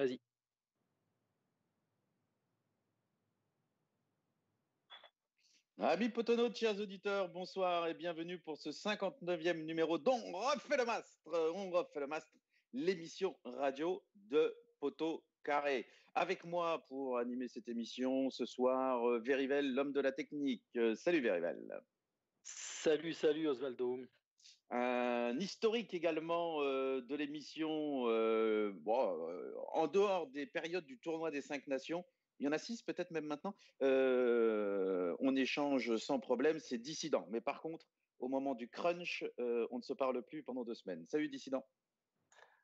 Vas-y. Amis Potono, chers auditeurs, bonsoir et bienvenue pour ce 59e numéro dont refait le mastre, on refait le mastre, l'émission radio de Poto Carré. Avec moi pour animer cette émission ce soir, euh, Verivel, l'homme de la technique. Euh, salut Verivel. Salut, salut Osvaldo. Un historique également euh, de l'émission, en dehors des périodes du tournoi des cinq nations, il y en a six peut-être même maintenant, on échange sans problème, c'est dissident. Mais par contre, au moment du crunch, on ne se parle plus pendant deux semaines. Salut dissident.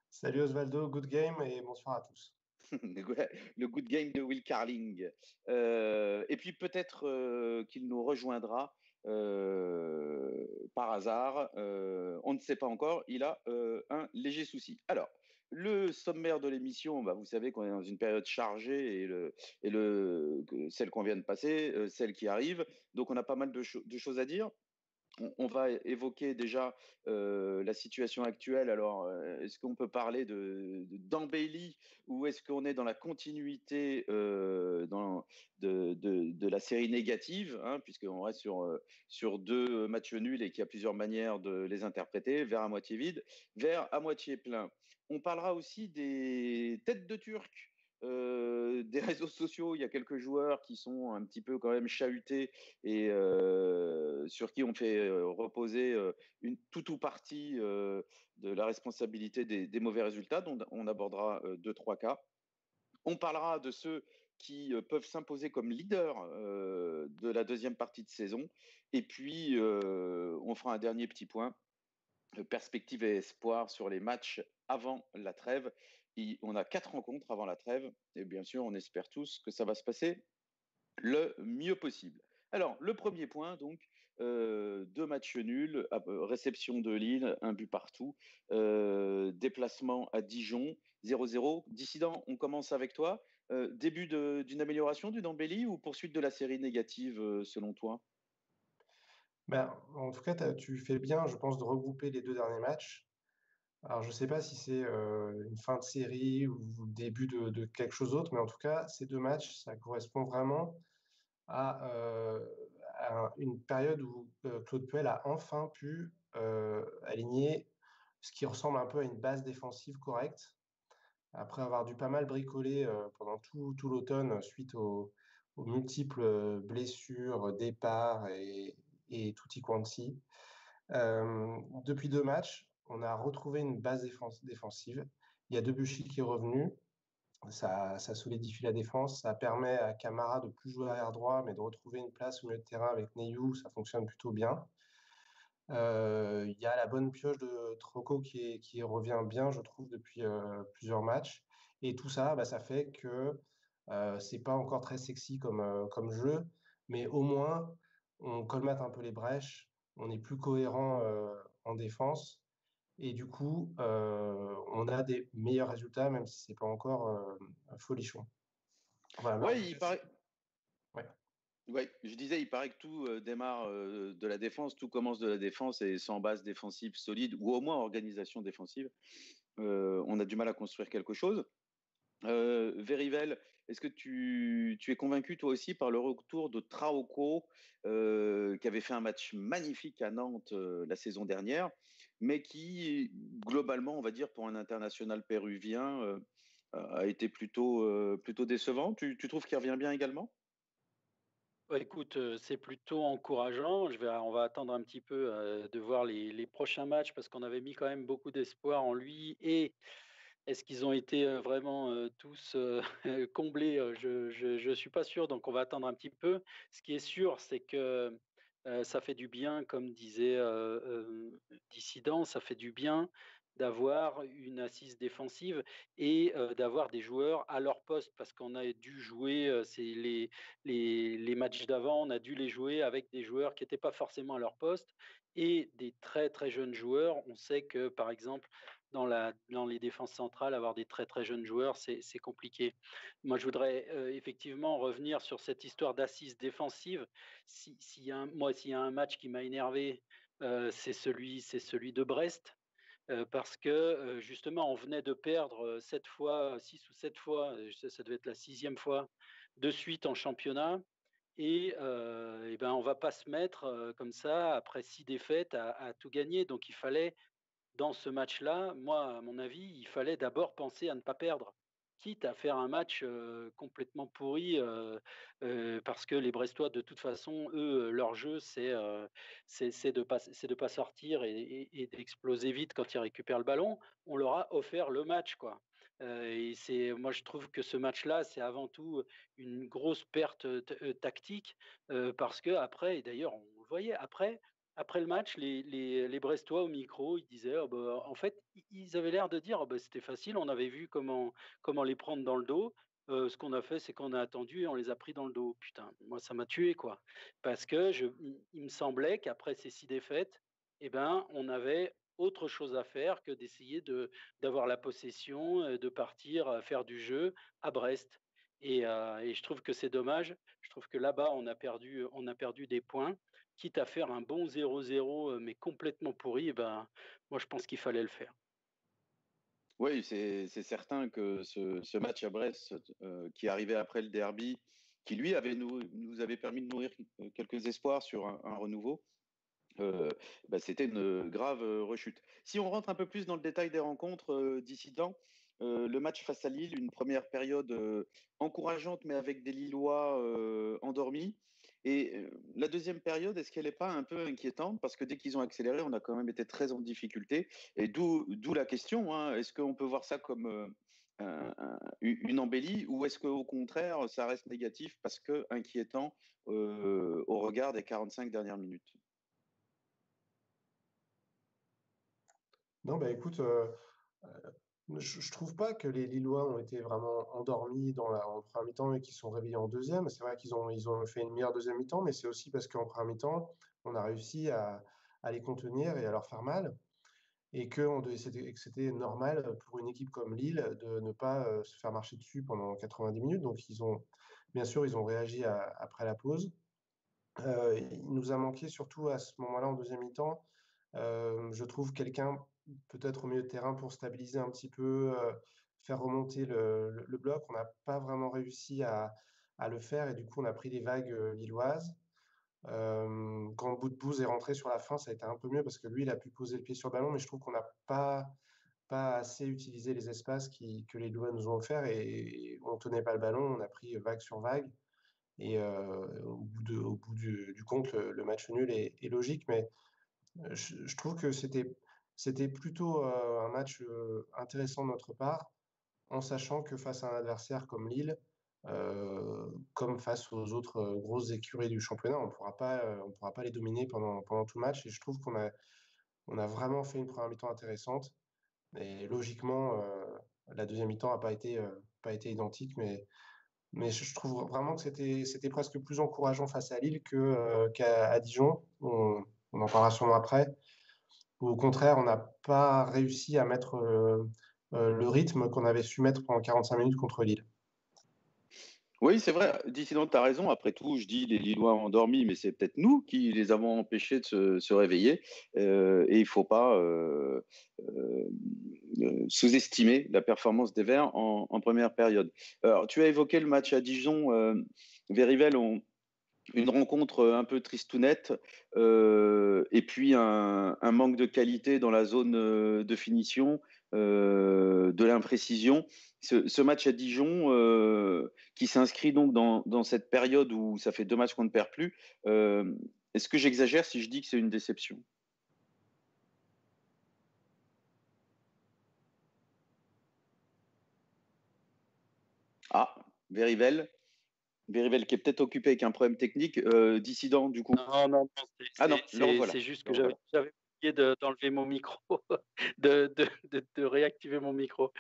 Salut Osvaldo, good game et bonsoir à tous. le good game de Will Carling. et puis peut-être qu'il nous rejoindra par hasard. on ne sait pas encore. Il a un léger souci. Alors, le sommaire de l'émission, bah, vous savez qu'on est dans une période chargée et, le, et le, celle qu'on vient de passer, euh, celle qui arrive. Donc on a pas mal de choses à dire on, va évoquer déjà euh, la situation actuelle. Alors, euh, est-ce qu'on peut parler de ou est-ce qu'on est dans la continuité euh, de, la série négative, hein, puisqu'on reste sur, sur deux matchs nuls et qu'il y a plusieurs manières de les interpréter, vers à moitié vide, vers à moitié plein. On parlera aussi des têtes de Turcs des réseaux sociaux, il y a quelques joueurs qui sont un petit peu quand même chahutés et sur qui on fait reposer une toute ou partie de la responsabilité des, mauvais résultats. dont on abordera deux trois cas. On parlera de ceux qui peuvent s'imposer comme leaders de la deuxième partie de saison. Et puis, on fera un dernier petit point, perspective et espoir sur les matchs avant la trêve on a quatre rencontres avant la trêve, et bien sûr, on espère tous que ça va se passer le mieux possible. Alors, le premier point, donc, euh, deux matchs nuls, euh, réception de Lille, un but partout, euh, déplacement à Dijon, 0-0. Dissident, on commence avec toi. début d'une amélioration du Dambéli ou poursuite de la série négative selon toi? Ben, En tout cas, tu fais bien, je pense, de regrouper les deux derniers matchs. Alors, je ne sais pas si c'est une fin de série ou le début de, quelque chose d'autre, mais en tout cas, ces deux matchs, ça correspond vraiment à, une période où Claude Puel a enfin pu aligner ce qui ressemble un peu à une base défensive correcte. Après avoir dû pas mal bricoler pendant tout, l'automne suite aux, multiples blessures, départs et, et tutti quanti. depuis deux matchs, on a retrouvé une base défensive. Il y a Debuchy qui est revenu. Ça, solidifie la défense. Ça permet à Camara de plus jouer arrière droit, mais de retrouver une place au milieu de terrain avec Neyou. Ça fonctionne plutôt bien. Euh, il y a la bonne pioche de Troco qui, revient bien, je trouve, depuis euh, plusieurs matchs. Et tout ça, bah, ça fait que euh, c'est pas encore très sexy comme, comme jeu, mais au moins on colmate un peu les brèches, on est plus cohérent en défense et du coup, euh, on a des meilleurs résultats, même si ce n'est pas encore euh, folichon. oui, il paraît. Ouais. je disais, il paraît que tout euh, démarre de la défense, tout commence de la défense et sans base défensive solide ou au moins organisation défensive, on a du mal à construire quelque chose. Euh, Verivel, est-ce que tu, es convaincu toi aussi par le retour de Traoko, qui avait fait un match magnifique à Nantes la saison dernière mais qui, globalement, on va dire, pour un international péruvien, euh, a été plutôt, euh, décevant? Tu, trouves qu'il revient bien également? Bah, Écoute, euh, c'est plutôt encourageant. On va attendre un petit peu de voir les, prochains matchs parce qu'on avait mis quand même beaucoup d'espoir en lui. Et est-ce qu'ils ont été vraiment tous comblés? Je ne suis pas sûr, donc on va attendre un petit peu. Ce qui est sûr, c'est que ça fait du bien, comme disait Dissident, ça fait du bien d'avoir une assise défensive et d'avoir des joueurs à leur poste parce qu'on a dû jouer les, les, les, matchs d'avant, on a dû les jouer avec des joueurs qui n'étaient pas forcément à leur poste et des très très jeunes joueurs. On sait que par exemple dans, les défenses centrales, avoir des très très jeunes joueurs, c'est compliqué. Moi, je voudrais effectivement revenir sur cette histoire d'assise défensive. Si, moi, s'il y a un match qui m'a énervé, c'est celui, celui de Brest. parce que justement, on venait de perdre sept fois, six ou sept fois, ça, devait être la sixième fois de suite en championnat. Et, et ben, on ne va pas se mettre comme ça, après six défaites, à, tout gagner. Donc il fallait, dans ce match-là, moi, à mon avis, il fallait d'abord penser à ne pas perdre quitte à faire un match complètement pourri, parce que les Brestois, de toute façon, eux, leur jeu, c'est de de pas sortir et, d'exploser vite quand ils récupèrent le ballon. On leur a offert le match, quoi. et moi, je trouve que ce match-là, c'est avant tout une grosse perte tactique, parce que après, et d'ailleurs, on le voyait après, après le match, les, Brestois au micro, ils disaient, «Oh, bah, en fait, ils avaient l'air de dire, «Oh, bah, c'était facile, on avait vu comment, les prendre dans le dos. ce qu'on a fait, c'est qu'on a attendu et on les a pris dans le dos. Putain, moi, ça m'a tué, quoi. Parce que il me semblait qu'après ces six défaites, eh ben, on avait autre chose à faire que d'essayer de, d'avoir la possession, de partir faire du jeu à Brest. Et, je trouve que c'est dommage. Je trouve que là-bas, on a perdu des points quitte à faire un bon 0-0, mais complètement pourri, eh ben, moi je pense qu'il fallait le faire. Oui, c'est certain que ce, match à Brest, qui arrivait après le derby, qui lui avait nous, nous avait permis de nourrir quelques espoirs sur un, renouveau, bah, c'était une grave rechute. Si on rentre un peu plus dans le détail des rencontres dissidents, le match face à Lille, une première période encourageante, mais avec des Lillois endormis. Et la deuxième période, est-ce qu'elle n'est pas un peu inquiétante? Parce que dès qu'ils ont accéléré, on a quand même été très en difficulté. Et d'où la question, hein, est-ce qu'on peut voir ça comme une embellie? Ou est-ce qu'au contraire, ça reste négatif parce que inquiétant au regard des 45 dernières minutes? Non, bah écoute, je, ne trouve pas que les Lillois ont été vraiment endormis dans la, en première mi-temps et qu'ils sont réveillés en deuxième. C'est vrai qu'ils ont, fait une meilleure deuxième mi-temps, mais c'est aussi parce qu'en première mi-temps, on a réussi à, les contenir et à leur faire mal. Et que c'était normal pour une équipe comme Lille de ne pas euh, se faire marcher dessus pendant 90 minutes. Donc, bien sûr, ils ont réagi après la pause. Euh, il nous a manqué surtout à ce moment-là, en deuxième mi-temps, euh, je trouve quelqu'un peut-être au milieu de terrain pour stabiliser un petit peu, euh, faire remonter le, bloc. On n'a pas vraiment réussi à, le faire et du coup on a pris les vagues euh, lilloises. Euh, quand Bout est rentré sur la fin, ça a été un peu mieux parce que lui, il a pu poser le pied sur le ballon, mais je trouve qu'on n'a pas, assez utilisé les espaces que les Lillois nous ont offerts et, on ne tenait pas le ballon, on a pris vague sur vague. Et au bout du, compte, le, match nul est, logique, mais je trouve que c'était c'était plutôt un match intéressant de notre part, en sachant que face à un adversaire comme Lille, comme face aux autres grosses écuries du championnat, on ne pourra pas les dominer pendant, pendant tout match. Et je trouve qu'on a, on a vraiment fait une première mi-temps intéressante. Et logiquement, la deuxième mi-temps n'a pas été, pas été identique, mais, mais je trouve vraiment que c'était, presque plus encourageant face à Lille qu'à Dijon. On, on, en parlera sûrement après au contraire, on n'a pas réussi à mettre euh, euh, le rythme qu'on avait su mettre pendant 45 minutes contre Lille. Oui, c'est vrai. Dissident, tu as raison. Après tout, je dis les Lillois ont dormi, mais c'est peut-être nous qui les avons empêchés de se, réveiller. Euh, et il ne faut pas sous-estimer la performance des Verts en, première période. Alors, tu as évoqué le match à Dijon. On, une rencontre un peu tristounette euh, et puis un, manque de qualité dans la zone euh, de finition, euh, de l'imprécision. Ce, match à Dijon, qui s'inscrit donc dans, cette période où ça fait deux matchs qu'on ne perd plus, est-ce que j'exagère si je dis que c'est une déception? Ah, Verivel Verivel qui est peut-être occupé avec un problème technique, euh, dissident du coup. Non, non, ah non, c'est juste que j'avais oublié d'enlever mon micro, de, réactiver mon micro.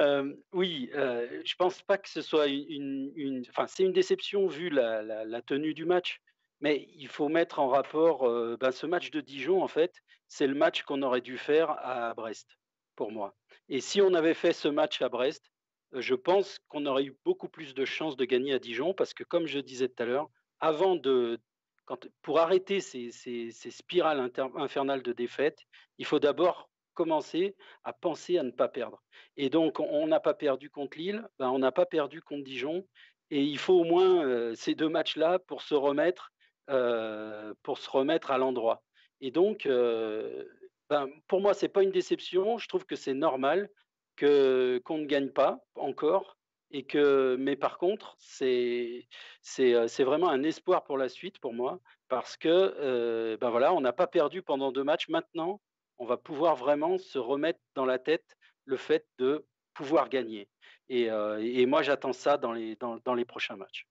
Euh, oui, euh, je pense pas que ce soit une, enfin c'est une déception vu la, tenue du match, mais il faut mettre en rapport euh, ben, ce match de Dijon en fait, c'est le match qu'on aurait dû faire à Brest pour moi. Et si on avait fait ce match à Brest, je pense qu'on aurait eu beaucoup plus de chances de gagner à Dijon parce que, comme je disais tout à l'heure, avant de, pour arrêter ces, spirales infernales de défaites, il faut d'abord commencer à penser à ne pas perdre. Et donc, on n'a pas perdu contre Lille, ben, on n'a pas perdu contre Dijon. Et il faut au moins ces deux matchs-là pour se remettre, pour se remettre à l'endroit. Et donc, ben, pour moi, ce n'est pas une déception. Je trouve que c'est normal qu'on ne gagne pas encore. Et que, mais par contre, c'est, c'est, c'est vraiment un espoir pour la suite pour moi. Parce que ben voilà, on n'a pas perdu pendant deux matchs. Maintenant, on va pouvoir vraiment se remettre dans la tête le fait de pouvoir gagner. Et, et moi, j'attends ça dans les, dans, dans les prochains matchs.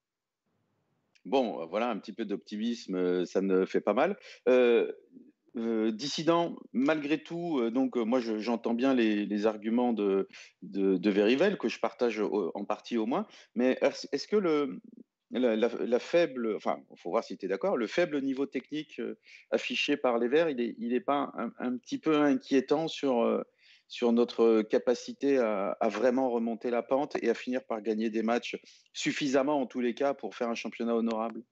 Bon, voilà, un petit peu d'optimisme, ça ne fait pas mal. Euh, euh, dissident, malgré tout, euh, donc euh, moi j'entends bien les, arguments de, de, Verivel, que je partage en partie au moins, mais est-ce que le, la, faible, enfin, faut voir si tu es d'accord, le faible niveau technique affiché par les Verts, il n'est il est pas un, petit peu inquiétant sur, sur notre capacité à, vraiment remonter la pente et à finir par gagner des matchs suffisamment en tous les cas pour faire un championnat honorable?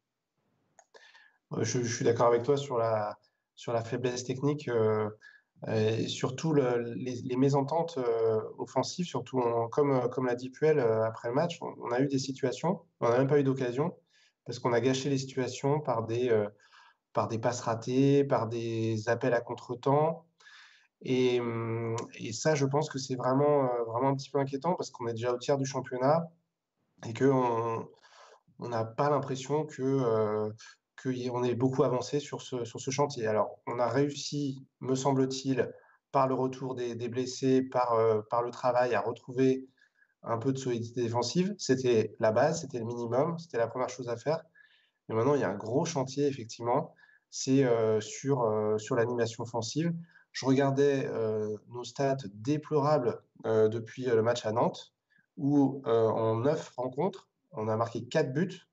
Je suis d'accord avec toi sur la, sur la faiblesse technique euh, et surtout les, mésententes euh, offensives, surtout comme, comme l'a dit Puel euh, après le match, on, a eu des situations, on n'a même pas eu d'occasion parce qu'on a gâché les situations par des, par des passes ratées, par des appels à contre-temps. Et, et, ça, je pense que c'est vraiment, vraiment un petit peu inquiétant parce qu'on est déjà au tiers du championnat et qu'on n'a pas l'impression que, qu'on ait beaucoup avancé sur ce, sur ce chantier. Alors, on a réussi, me semble-t-il, par le retour des, blessés, par, euh, par le travail, à retrouver un peu de solidité défensive. C'était la base, c'était le minimum, c'était la première chose à faire. Mais maintenant, il y a un gros chantier, effectivement, c'est euh, sur, euh, sur l'animation offensive. Je regardais nos stats déplorables depuis le match à Nantes, où en neuf rencontres, on a marqué quatre buts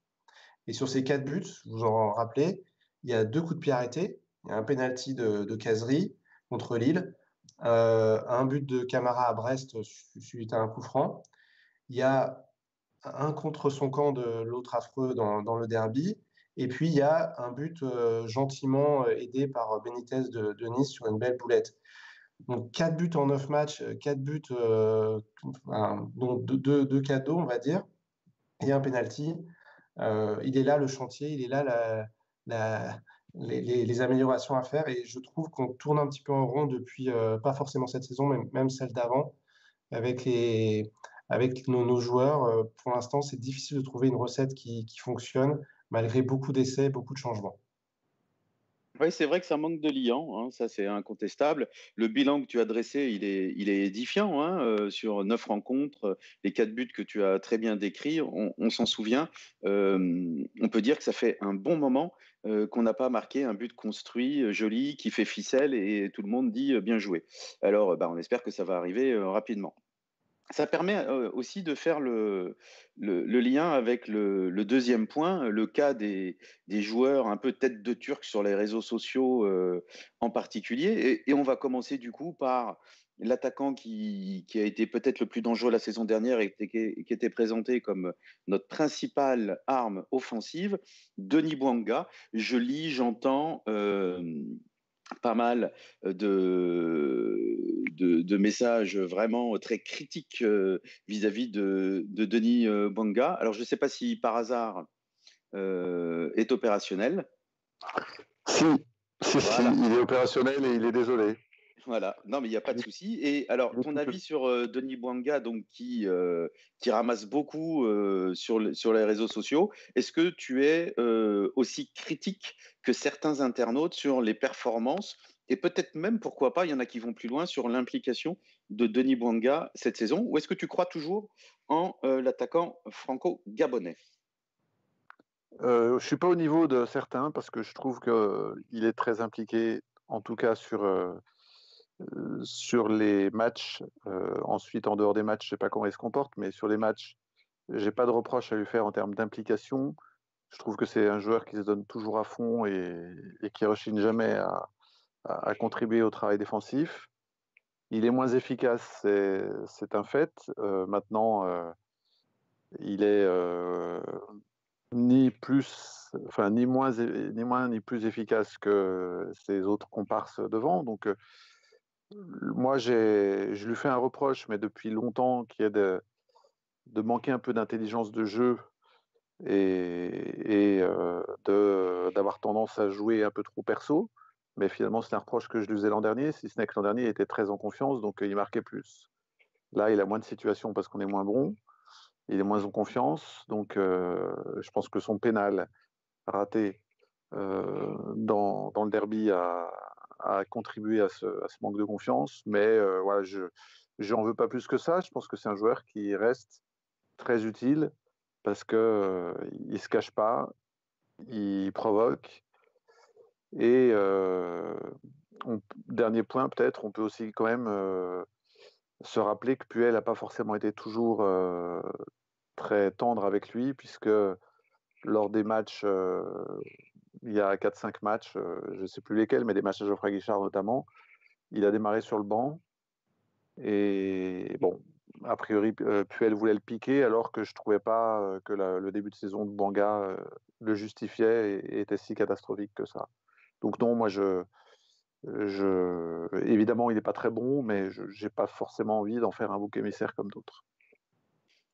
et sur ces quatre buts, vous en rappelez, il y a deux coups de pied arrêtés. Il y a un penalty de, de Casery contre Lille, euh, un but de Camara à Brest suite à un coup franc. Il y a un contre son camp de l'autre affreux dans, le derby. Et puis, il y a un but euh, gentiment aidé par Benitez de, Nice sur une belle boulette. Donc, quatre buts en neuf matchs, quatre buts, euh, donc deux, deux, cadeaux, on va dire, et un penalty. Euh, il est là le chantier, il est là les, améliorations à faire. Et je trouve qu'on tourne un petit peu en rond depuis, euh, pas forcément cette saison, mais même celle d'avant, avec, nos, joueurs. Euh, pour l'instant, c'est difficile de trouver une recette qui, qui fonctionne, malgré beaucoup d'essais, beaucoup de changements. Oui, c'est vrai que ça manque de liant, hein, ça c'est incontestable. Le bilan que tu as dressé, il est, il est édifiant hein, euh, sur neuf rencontres, les quatre buts que tu as très bien décrits, on, s'en souvient. Euh, on peut dire que ça fait un bon moment euh, qu'on n'a pas marqué un but construit, joli, qui fait ficelle et tout le monde dit bien joué. Alors, bah, on espère que ça va arriver rapidement. Ça permet aussi de faire le, le, lien avec le, deuxième point, le cas des, des, joueurs un peu tête de turc sur les réseaux sociaux en particulier. Et, on va commencer du coup par l'attaquant qui, qui, a été peut-être le plus dangereux la saison dernière et qui, qui, était présenté comme notre principale arme offensive, Denis Bouanga. Je lis, j'entends pas mal de, de, messages vraiment très critiques vis-à-vis de, de, Denis Banga. Alors, je ne sais pas si par hasard est opérationnel. Si, si, si, il est opérationnel et il est désolé. Voilà, non mais il n'y a pas de souci. Et alors, ton avis sur euh, Denis Bouanga, donc qui, euh, qui ramasse beaucoup euh, sur, sur les réseaux sociaux, est-ce que tu es aussi critique que certains internautes sur les performances et peut-être même, pourquoi pas, il y en a qui vont plus loin sur l'implication de Denis Bouanga cette saison, ou est-ce que tu crois toujours en l'attaquant franco-gabonais? Je ne suis pas au niveau de certains parce que je trouve qu'il est très impliqué, en tout cas sur sur les matchs, ensuite en dehors des matchs, je ne sais pas comment il se comporte, mais sur les matchs, j'ai pas de reproche à lui faire en termes d'implication. Je trouve que c'est un joueur qui se donne toujours à fond et, et qui rechigne jamais à, contribuer au travail défensif. Il est moins efficace, c'est un fait. maintenant, il est ni plus, enfin ni moins, ni moins ni plus efficace que ses autres comparses devant. Donc moi, je lui fais un reproche, mais depuis longtemps, qui est de manquer un peu d'intelligence de jeu et, euh, d'avoir tendance à jouer un peu trop perso. Mais finalement, c'est un reproche que je lui faisais l'an dernier, si ce n'est que l'an dernier, il était très en confiance, donc il marquait plus. Là, il a moins de situations parce qu'on est moins bon, il est moins en confiance, donc euh, je pense que son pénal raté euh, dans, dans, le derby a, contribué à ce, à ce, manque de confiance. Mais voilà, je n'en veux pas plus que ça. Je pense que c'est un joueur qui reste très utile parce qu'il euh, ne se cache pas, il provoque. Et euh, dernier point, peut-être, on peut aussi quand même euh, se rappeler que Puel n'a pas forcément été toujours euh, très tendre avec lui, puisque lors des matchs, il y a 4-5 matchs, je ne sais plus lesquels, mais des matchs à Geoffrey Guichard notamment, il a démarré sur le banc. Et bon, a priori, euh, Puel voulait le piquer, alors que je trouvais pas euh, que le début de saison de Banga euh, le justifiait et, était si catastrophique que ça. Donc non, moi je, je évidemment il n'est pas très bon, mais je n'ai pas forcément envie d'en faire un bouc émissaire comme d'autres.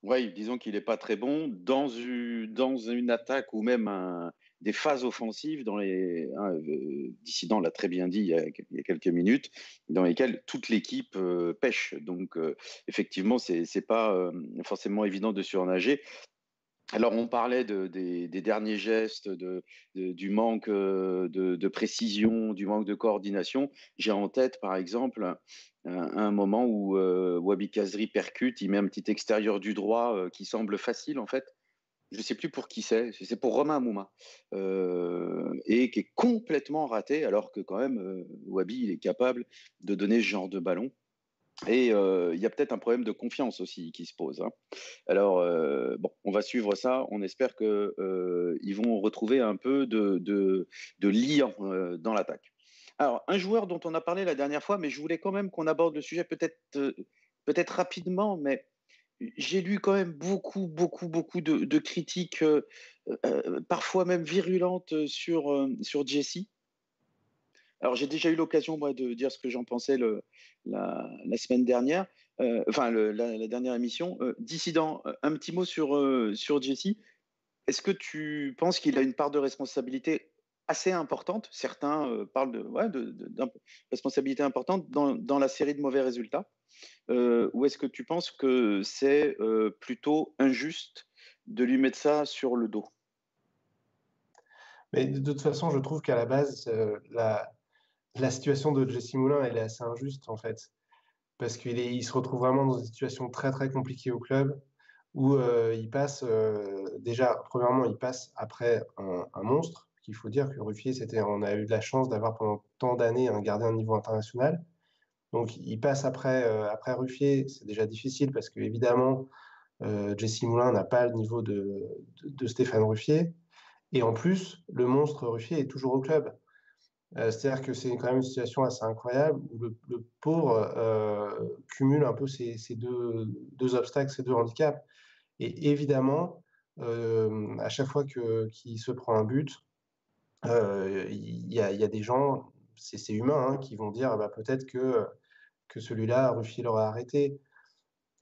Oui, disons qu'il n'est pas très bon dans une, dans une attaque ou même un, des phases offensives dans les hein, euh, Dissident l'a très bien dit il y, a, quelques minutes dans lesquelles toute l'équipe euh, pêche donc euh, effectivement c'est c'est pas forcément évident de surnager alors, on parlait de, des, derniers gestes, de, du manque de, précision, du manque de coordination. J'ai en tête, par exemple, un, moment où Wabi Kazri percute, il met un petit extérieur du droit qui semble facile, en fait, je ne sais plus pour qui c'est, c'est pour Romain Mouma, euh, et qui est complètement raté, alors que quand même, euh, Wabi, il est capable de donner ce genre de ballon. Et euh, il y a peut-être un problème de confiance aussi qui se pose. Hein. Alors, bon, on va suivre ça. On espère qu'ils vont retrouver un peu de, de, de lien dans l'attaque. Alors, un joueur dont on a parlé la dernière fois, mais je voulais quand même qu'on aborde le sujet peut-être peut-être rapidement, mais j'ai lu quand même beaucoup, beaucoup, beaucoup de, critiques, euh, euh, parfois même virulentes sur, euh, sur Jesse. Alors j'ai déjà eu l'occasion moi de dire ce que j'en pensais la, semaine dernière, enfin la, dernière émission. Dissident, un petit mot sur, sur Jesse. Est-ce que tu penses qu'il a une part de responsabilité assez importante Certains parlent de, ouais, de, responsabilité importante dans, la série de mauvais résultats. Euh, ou est-ce que tu penses que c'est euh, plutôt injuste de lui mettre ça sur le dos? Mais de toute façon, je trouve qu'à la base, euh, la, situation de Jesse Moulin, elle est assez injuste en fait. Parce qu'il il se retrouve vraiment dans une situation très très compliquée au club où il passe, déjà, premièrement, il passe après un monstre. Qu'il faut dire que Ruffier, c'était, on a eu de la chance d'avoir pendant tant d'années un gardien de niveau international. Donc, il passe après, euh, après Ruffier. C'est déjà difficile parce que, évidemment, euh, Jesse Moulin n'a pas le niveau de, de, Stéphane Ruffier. Et en plus, le monstre Ruffier est toujours au club. Euh, c'est-à-dire que c'est quand même une situation assez incroyable où le, pauvre cumule un peu ces, ces deux, deux, obstacles, ces deux handicaps. Et évidemment, à chaque fois qu'il se prend un but, il y, a des gens, c'est humain, hein, qui vont dire bah, peut-être que que celui-là, Ruffier l'aurait arrêté.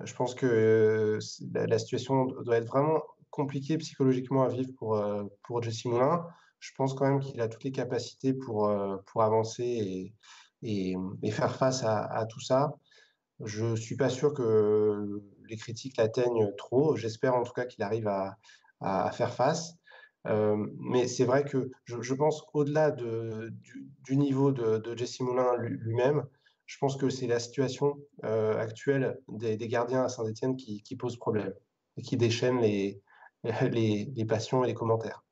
Je pense que euh, la, situation doit être vraiment compliquée psychologiquement à vivre pour, euh, pour Jesse Moulin. Je pense quand même qu'il a toutes les capacités pour, euh, pour avancer et, et, faire face à, tout ça. Je ne suis pas sûr que les critiques l'atteignent trop. J'espère en tout cas qu'il arrive à, à, faire face. Mais c'est vrai que je, pense au-delà de, du, niveau de, Jesse Moulin lui-même, je pense que c'est la situation euh, actuelle des, gardiens à Saint-Etienne qui, pose problème et qui déchaîne les, passions et les commentaires.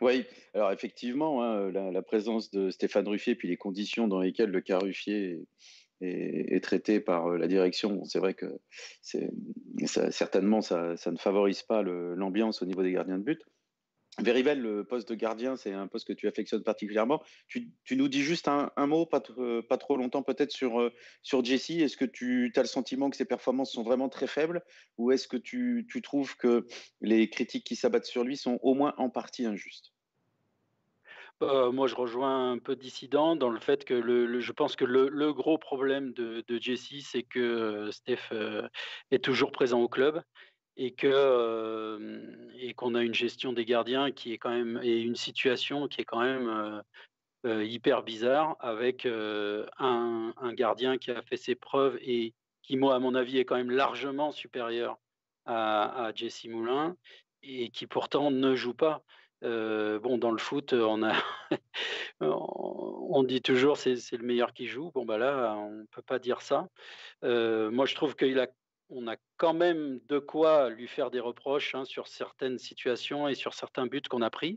Oui, alors effectivement, hein, la, présence de Stéphane Ruffier puis les conditions dans lesquelles le cas Ruffier est, traité par euh, la direction, c'est vrai que certainement ça, ne favorise pas l'ambiance au niveau des gardiens de but. Vérivel, le poste de gardien, c'est un poste que tu affectionnes particulièrement. Tu, nous dis juste un, mot, pas, trop longtemps peut-être, sur, euh, sur Jesse. Est-ce que tu as le sentiment que ses performances sont vraiment très faibles ou est-ce que tu, trouves que les critiques qui s'abattent sur lui sont au moins en partie injustes? Bah, moi, je rejoins un peu dissident dans le fait que je pense que le, gros problème de, Jesse, c'est que euh, Steph euh, est toujours présent au club et que et qu'on a une gestion des gardiens qui est quand même et une situation qui est quand même hyper bizarre avec un, gardien qui a fait ses preuves et qui, moi, à mon avis, est quand même largement supérieur à, Jesse Moulin et qui pourtant ne joue pas. Bon, dans le foot, on a, on dit toujours c'est c'est le meilleur qui joue. Bon, bah là, on peut pas dire ça. Moi, je trouve qu'il a, on a quand même de quoi lui faire des reproches hein, sur certaines situations et sur certains buts qu'on a pris.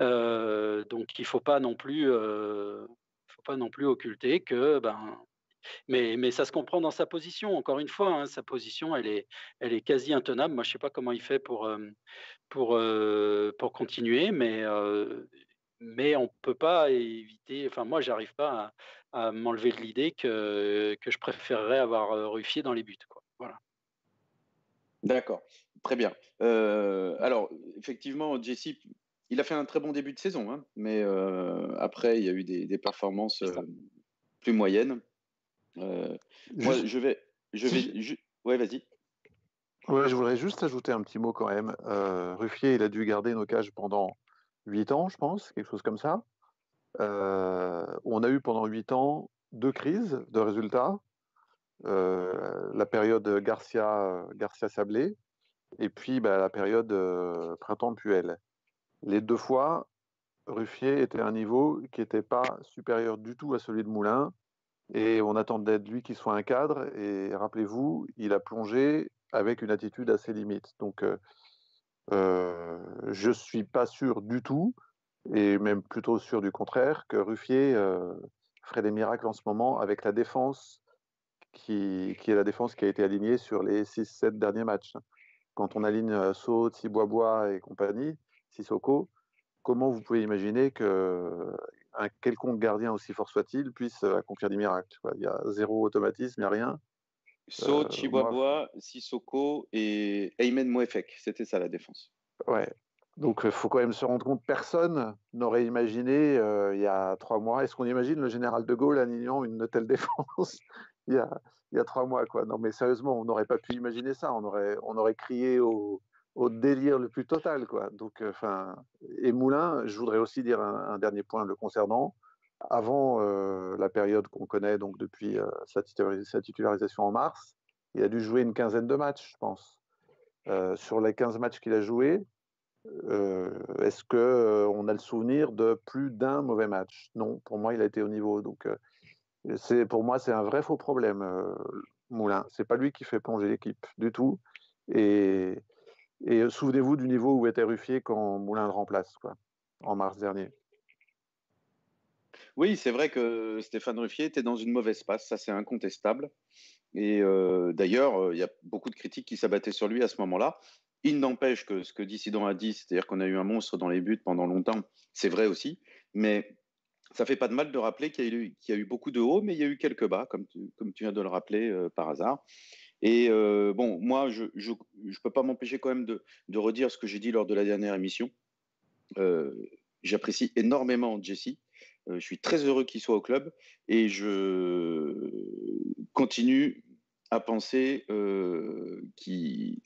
Euh, donc, il faut pas non plus, faut pas non plus occulter que ben mais, mais ça se comprend dans sa position. Encore une fois, hein, sa position, elle est, elle est quasi intenable. Moi, je ne sais pas comment il fait pour, pour, pour continuer, mais, mais on ne peut pas éviter. Enfin, moi, j'arrive pas à, m'enlever de l'idée que, que je préférerais avoir Ruffier dans les buts. D'accord, très bien. alors, effectivement, Jesse, il a fait un très bon début de saison, hein, mais après, il y a eu des, des performances plus moyennes. Euh, moi, je vais. Je vais Ouais, vas-y. Ouais, je voudrais juste ajouter un petit mot quand même. Euh, Ruffier, il a dû garder nos cages pendant 8 ans, je pense, quelque chose comme ça. Euh, on a eu pendant 8 ans deux crises de résultats. La période Garcia, Garcia Sablé et puis bah, la période Printemps Puel. Les deux fois, Ruffier était à un niveau qui n'était pas supérieur du tout à celui de Moulin et on attendait de lui qu'il soit un cadre. Et rappelez-vous, il a plongé avec une attitude assez limite. Donc, euh, euh, je ne suis pas sûr du tout, et même plutôt sûr du contraire, que Ruffier euh, ferait des miracles en ce moment avec la défense qui, qui, est la défense qui a été alignée sur les 6-7 derniers matchs. Quand on aligne Saut, Tibois et compagnie, Sissoko, comment vous pouvez imaginer que un quelconque gardien, aussi fort soit-il, puisse euh, accomplir des miracles. Il y a zéro automatisme, il n'y a rien. So, euh, Chihuahua, Sissoko et Aymen Moefek, c'était ça la défense. Ouais. Donc il faut quand même se rendre compte, personne n'aurait imaginé il y a trois mois. Est-ce qu'on imagine le général de Gaulle alignant une telle défense? Il, y a, trois mois quoi Non mais sérieusement, on n'aurait pas pu imaginer ça. On aurait, on aurait crié au, délire le plus total, quoi. Donc, euh, enfin, et Moulin, je voudrais aussi dire un, dernier point le concernant. Avant euh, la période qu'on connaît, donc depuis euh, sa, titularisation en mars, il a dû jouer une quinzaine de matchs, je pense. sur les 15 matchs qu'il a joués, est-ce que on a le souvenir de plus d'un mauvais match? Non, pour moi, il a été au niveau. Donc, c'est pour moi, c'est un vrai faux problème, Moulin. C'est pas lui qui fait plonger l'équipe du tout. Et et euh, souvenez-vous du niveau où était Ruffier quand Moulin le remplace, quoi, en mars dernier. Oui, c'est vrai que Stéphane Ruffier était dans une mauvaise passe, ça c'est incontestable. Et euh, d'ailleurs, euh, il y a beaucoup de critiques qui s'abattaient sur lui à ce moment-là. Il n'empêche que ce que Dissident a dit, c'est-à-dire qu'on a eu un monstre dans les buts pendant longtemps, c'est vrai aussi. Mais ça fait pas de mal de rappeler qu'il y, a eu beaucoup de hauts, mais il y a eu quelques bas, comme tu, viens de le rappeler par hasard. Et euh, bon, moi, je ne peux pas m'empêcher quand même de, redire ce que j'ai dit lors de la dernière émission. Euh, j'apprécie énormément Jesse. Euh, je suis très heureux qu'il soit au club et je continue à penser qu'il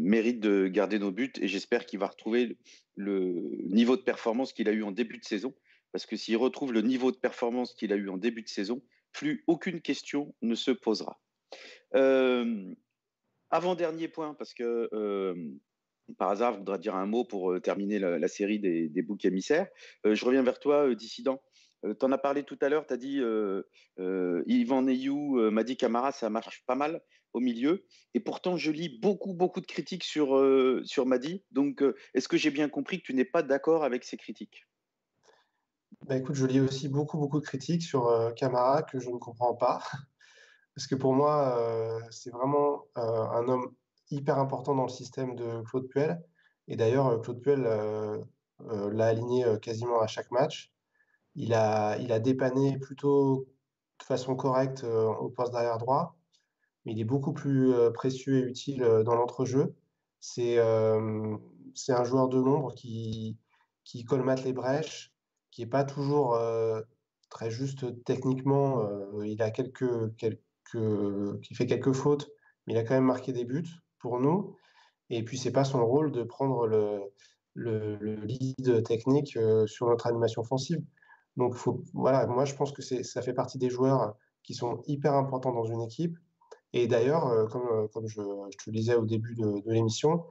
mérite de garder nos buts et j'espère qu'il va retrouver le niveau de performance qu'il a eu en début de saison. Parce que s'il retrouve le niveau de performance qu'il a eu en début de saison, plus aucune question ne se posera. Euh, avant-dernier point, parce que euh, par hasard, je voudrais dire un mot pour euh, terminer la, série des, boucs émissaires. je reviens vers toi, Dissident. tu en as parlé tout à l'heure, tu as dit Yvan Neyou, Madi Camara, ça marche pas mal au milieu. Et pourtant, je lis beaucoup, beaucoup de critiques sur, sur Madi. Donc, est-ce que j'ai bien compris que tu n'es pas d'accord avec ces critiques? Bah, écoute, je lis aussi beaucoup, beaucoup de critiques sur Camara que je ne comprends pas. Parce que pour moi, euh, c'est vraiment euh, un homme hyper important dans le système de Claude Puel. Et d'ailleurs, euh, Claude Puel l'a aligné quasiment à chaque match. Il a, il a dépanné plutôt de façon correcte au poste d'arrière droit, mais il est beaucoup plus précieux et utile dans l'entrejeu. C'est un joueur de l'ombre qui, qui colmate les brèches, qui n'est pas toujours très juste techniquement. il a quelques, quelques, qui fait quelques fautes, mais il a quand même marqué des buts pour nous. Et puis, c'est pas son rôle de prendre le, le, lead technique sur notre animation offensive. Donc, faut, voilà, moi, je pense que ça fait partie des joueurs qui sont hyper importants dans une équipe. Et d'ailleurs, comme, comme je, te le disais au début de, l'émission,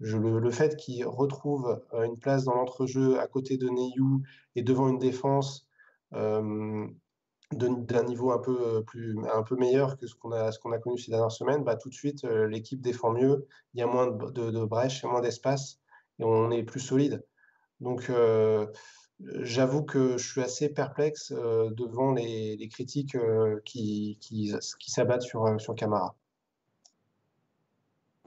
le, fait qu'il retrouve une place dans l'entrejeu à côté de Neyou et devant une défense d'un niveau un peu, plus, un peu meilleur que ce qu'on a, connu ces dernières semaines, bah, tout de suite, l'équipe défend mieux, il y a moins de, brèches, il moins d'espace, et on est plus solide. Donc, j'avoue que je suis assez perplexe devant les, critiques qui, s'abattent sur Camara.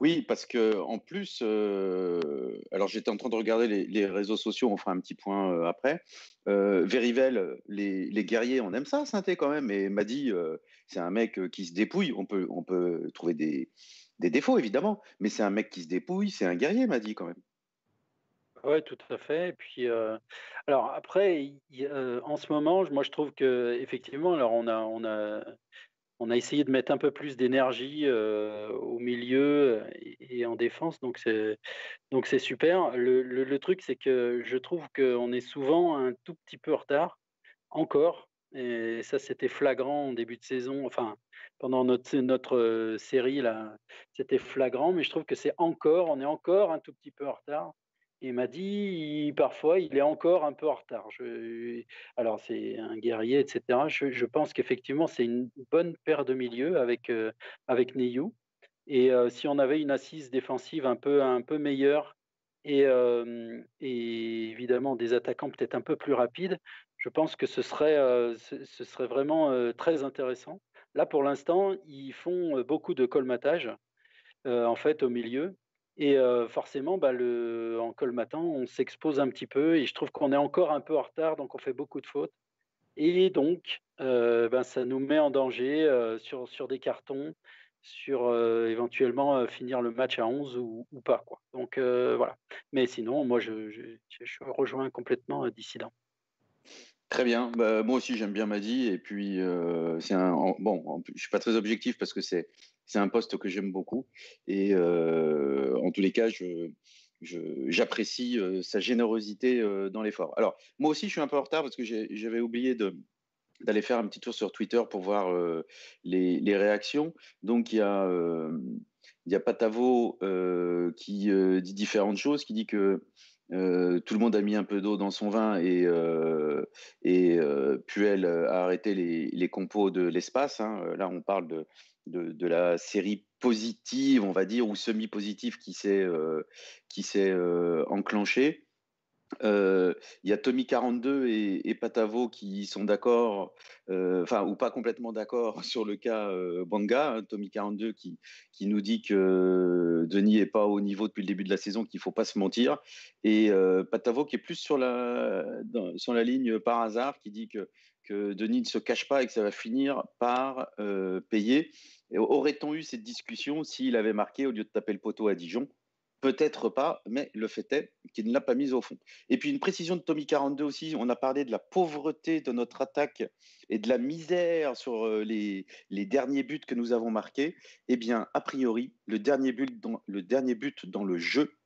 Oui, parce que en plus, euh, alors j'étais en train de regarder les, réseaux sociaux, on fera un petit point euh, après. Euh, Verivel, les, guerriers, on aime ça, Synthé quand même. Et m'a dit, c'est un mec qui se dépouille. On peut, on peut trouver des, défauts évidemment, mais c'est un mec qui se dépouille, c'est un guerrier, m'a dit quand même. Oui, tout à fait. Et puis, alors après, en ce moment, moi je trouve que effectivement, alors on a, on a on a essayé de mettre un peu plus d'énergie au milieu et, en défense, donc c'est donc c'est super. Le, truc, c'est que je trouve qu'on est souvent un tout petit peu en retard, encore. Et ça, c'était flagrant en début de saison. Enfin, pendant notre, notre série là, c'était flagrant, mais je trouve que c'est encore, on est encore un tout petit peu en retard il m'a dit, parfois, il est encore un peu en retard. alors, c'est un guerrier, etc. Je, pense qu'effectivement, c'est une bonne paire de milieu avec, euh, avec. Et euh, si on avait une assise défensive un peu, un peu meilleure et, euh, et évidemment des attaquants peut-être un peu plus rapides, je pense que ce serait, ce, ce serait vraiment très intéressant. Là, pour l'instant, ils font beaucoup de colmatage en fait au milieu et forcément, bah, en colmatant, on s'expose un petit peu et je trouve qu'on est encore un peu en retard, donc on fait beaucoup de fautes. Et donc, ben, ça nous met en danger sur, des cartons, sur éventuellement finir le match à 11 ou, pas. Donc voilà. Mais sinon, moi, je, rejoins complètement Dissident. Très bien. Bah, moi aussi, j'aime bien Madi. Et puis. Bon, je suis pas très objectif parce que c'est c'est un poste que j'aime beaucoup. Et en tous les cas, j'apprécie sa générosité dans l'effort. Alors, moi aussi, je suis un peu en retard parce que j'avais oublié d'aller faire un petit tour sur Twitter pour voir les, réactions. Donc, il y a, Patavo qui dit différentes choses, qui dit que euh, tout le monde a mis un peu d'eau dans son vin et, euh, euh, Puel a arrêté les, les compos de l'espace. Hein. Là, on parle de, de, la série positive, on va dire, ou semi-positive qui s'est qui s'est enclenchée. Il y a Tommy 42 et, et Patavo qui sont d'accord, enfin ou pas complètement d'accord sur le cas Banga. Hein. Tommy 42 qui, qui nous dit que Denis est pas au niveau depuis le début de la saison, qu'il faut pas se mentir, et Patavo qui est plus sur la sur la ligne par hasard, qui dit que que Denis ne se cache pas et que ça va finir par payer. Aurait-on eu cette discussion s'il avait marqué au lieu de taper le poteau à Dijon? Peut-être pas, mais le fait est qu'il ne l'a pas mise au fond. Et puis une précision de Tommy 42 aussi, on a parlé de la pauvreté de notre attaque et de la misère sur euh, les, derniers buts que nous avons marqués. Eh bien, a priori, le dernier but dans le, dernier but dans le jeu,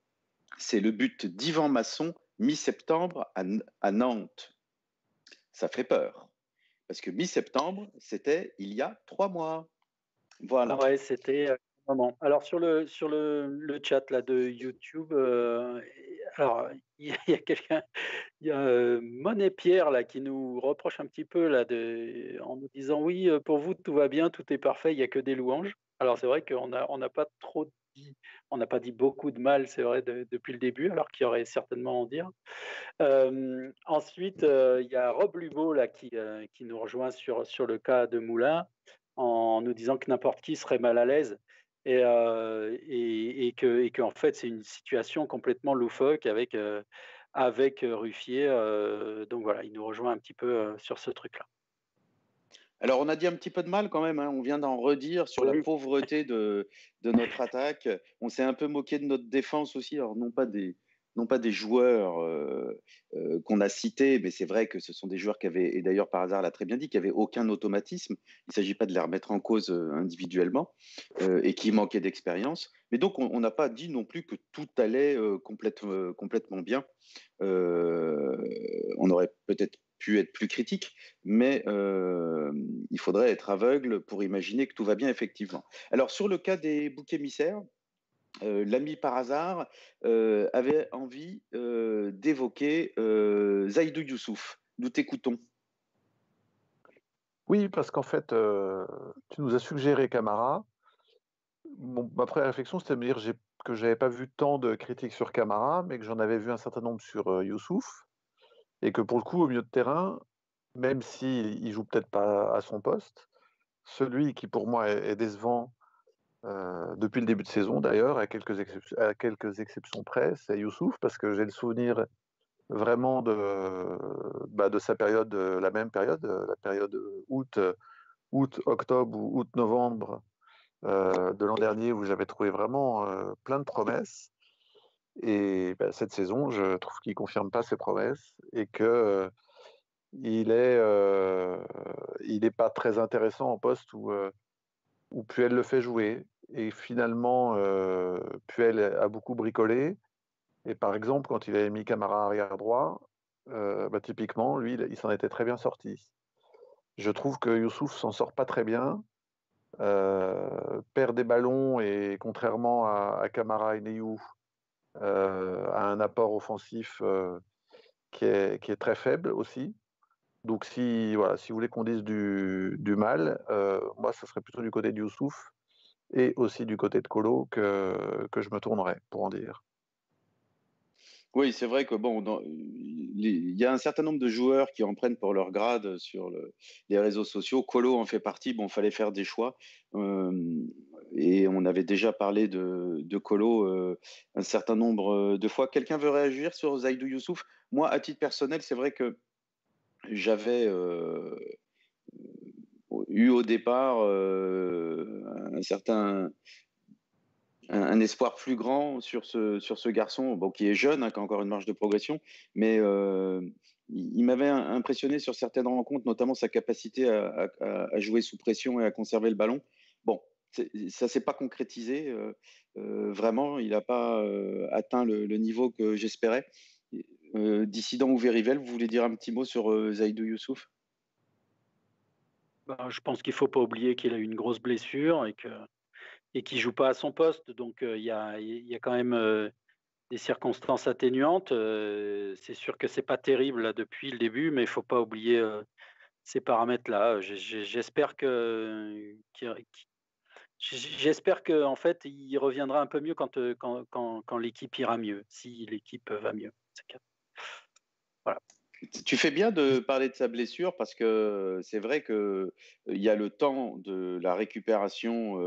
c'est le but d'Ivan Masson, mi-septembre à, Nantes. Ça fait peur. Parce que mi-septembre, c'était il y a trois mois. Voilà. Ouais, c'était alors sur le sur le, le chat là de YouTube, euh, alors il y a, quelqu'un, il y a euh, Monet Pierre là qui nous reproche un petit peu là de, en nous disant oui euh, pour vous tout va bien, tout est parfait, il y a que des louanges. Alors c'est vrai qu'on a on n'a pas trop dit, on n'a pas dit beaucoup de mal, c'est vrai depuis le début, alors qu'il y aurait certainement à en dire. ensuite il y a Rob Lubo là qui qui nous rejoint sur sur le cas de Moulin en nous disant que n'importe qui serait mal à l'aise et, euh, et, et, que, et en fait, c'est une situation complètement loufoque avec, euh, avec euh, Ruffier. donc voilà, il nous rejoint un petit peu sur ce truc-là. Alors, on a dit un petit peu de mal quand même. Hein. On vient d'en redire sur la pauvreté de, de, notre attaque. On s'est un peu moqué de notre défense aussi. Alors, non pas des, non pas des joueurs qu'on a cités, mais c'est vrai que ce sont des joueurs qui avaient, et d'ailleurs par hasard l'a très bien dit, qui n'avaient aucun automatisme. Il ne s'agit pas de les remettre en cause individuellement et qui manquaient d'expérience. Mais donc on n'a pas dit non plus que tout allait complètement bien. on aurait peut-être pu être plus critique, mais il faudrait être aveugle pour imaginer que tout va bien effectivement. Alors sur le cas des boucs émissaires, l'ami par hasard avait envie d'évoquer Zaïdou Youssouf. Nous t'écoutons. Oui, parce qu'en fait, tu nous as suggéré Camara. ma première réflexion, c'était de me dire que je n'avais pas vu tant de critiques sur Camara, mais que j'en avais vu un certain nombre sur Youssouf. Et que pour le coup, au milieu de terrain, même s'il ne joue peut-être pas à son poste, celui qui pour moi est, décevant depuis le début de saison d'ailleurs, à quelques, à quelques exceptions près, c'est Youssouf, parce que j'ai le souvenir vraiment de, bah, de sa période, la même période, la période août, août octobre ou août-novembre de l'an dernier, où j'avais trouvé vraiment plein de promesses. Et bah, cette saison, je trouve qu'il ne confirme pas ses promesses et que il est, il n'est pas très intéressant en poste où, où Puel le fait jouer. Et finalement, Puel a beaucoup bricolé. Et par exemple, quand il avait mis Camara arrière droit, bah, typiquement, lui, il, s'en était très bien sorti. Je trouve que Youssouf s'en sort pas très bien, perd des ballons et contrairement à, à Camara et Neyou, a un apport offensif qui est, très faible aussi. Donc si, vous voulez qu'on dise du, du mal, moi, ce serait plutôt du côté de Youssouf et aussi du côté de Colo que, que je me tournerais pour en dire. Oui, c'est vrai que bon, il y a un certain nombre de joueurs qui en prennent pour leur grade sur les réseaux sociaux. Colo en fait partie. Bon, fallait faire des choix. et on avait déjà parlé de, de Colo un certain nombre de fois. Quelqu'un veut réagir sur Zaidou Youssouf? Moi, à titre personnel, c'est vrai que j'avais eu au départ un certain un, espoir plus grand sur ce, sur ce garçon, bon, qui est jeune, hein, qui a encore une marge de progression, mais il, m'avait impressionné sur certaines rencontres, notamment sa capacité à, jouer sous pression et à conserver le ballon. Bon, ça s'est pas concrétisé, vraiment, il n'a pas atteint le, niveau que j'espérais. Dissident ou Verivel, vous voulez dire un petit mot sur Zaidou Youssouf? Bah, je pense qu'il ne faut pas oublier qu'il a eu une grosse blessure et que et qui joue pas à son poste. Donc il y, a, quand même des circonstances atténuantes. c'est sûr que c'est pas terrible depuis le début, mais il faut pas oublier ces paramètres-là. J'espère que j'espère en fait il reviendra un peu mieux quand, quand l'équipe ira mieux, si l'équipe va mieux. Voilà. Tu fais bien de parler de sa blessure parce que c'est vrai qu'il y a le temps de la récupération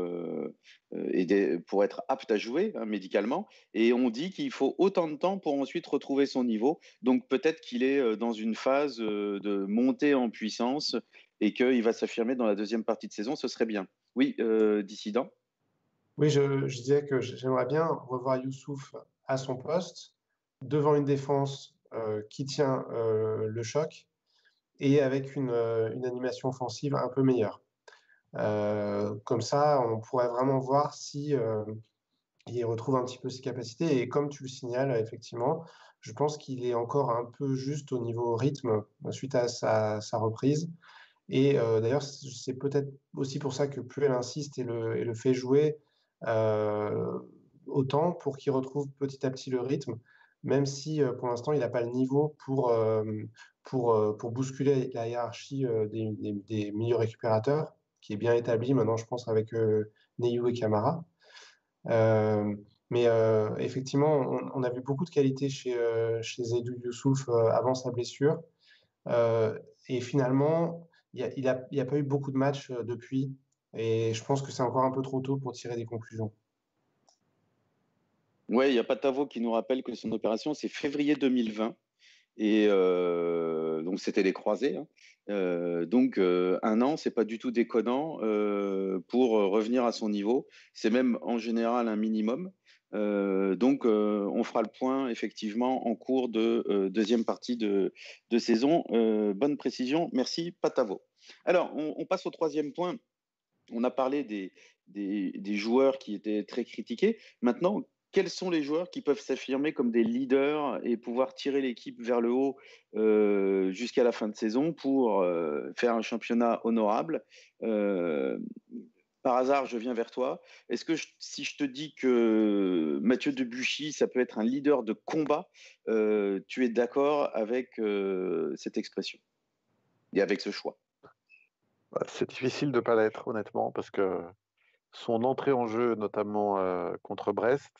et pour être apte à jouer hein, médicalement. Et on dit qu'il faut autant de temps pour ensuite retrouver son niveau. Donc peut-être qu'il est dans une phase de montée en puissance et qu'il va s'affirmer dans la deuxième partie de saison. Ce serait bien. Oui, dissident. Oui, je, je disais que j'aimerais bien revoir Youssouf à son poste devant une défense euh, qui tient euh, le choc et avec une, euh, une, animation offensive un peu meilleure. comme ça, on pourrait vraiment voir si il retrouve un petit peu ses capacités. Et comme tu le signales, effectivement, je pense qu'il est encore un peu juste au niveau rythme suite à sa, reprise. Et d'ailleurs, c'est peut-être aussi pour ça que Puel insiste et le, et le fait jouer autant pour qu'il retrouve petit à petit le rythme même si pour l'instant, il n'a pas le niveau pour, pour, pour bousculer la hiérarchie des, des, milieux récupérateurs, qui est bien établie maintenant, je pense, avec Neyou et Camara. mais effectivement, on, a vu beaucoup de qualité chez, chez Zedou Youssouf avant sa blessure. et finalement, il n'y a, a, pas eu beaucoup de matchs depuis. Et je pense que c'est encore un peu trop tôt pour tirer des conclusions. Oui, il y a Patavo qui nous rappelle que son opération, c'est février 2020. Et euh, donc, c'était les croisés. Hein. Euh, donc, euh, un an, c'est pas du tout déconnant pour revenir à son niveau. C'est même en général un minimum. donc, on fera le point effectivement en cours de deuxième partie de, saison. bonne précision, merci Patavo. Alors, on, passe au troisième point. On a parlé des, des, joueurs qui étaient très critiqués. Maintenant, quels sont les joueurs qui peuvent s'affirmer comme des leaders et pouvoir tirer l'équipe vers le haut euh, jusqu'à la fin de saison pour euh, faire un championnat honorable? Euh, Par hasard, je viens vers toi. Est-ce que si je te dis que Mathieu Debuchy, ça peut être un leader de combat, tu es d'accord avec cette expression et avec ce choix? Bah, C'est difficile de ne pas l'être, honnêtement, parce que son entrée en jeu, notamment contre Brest,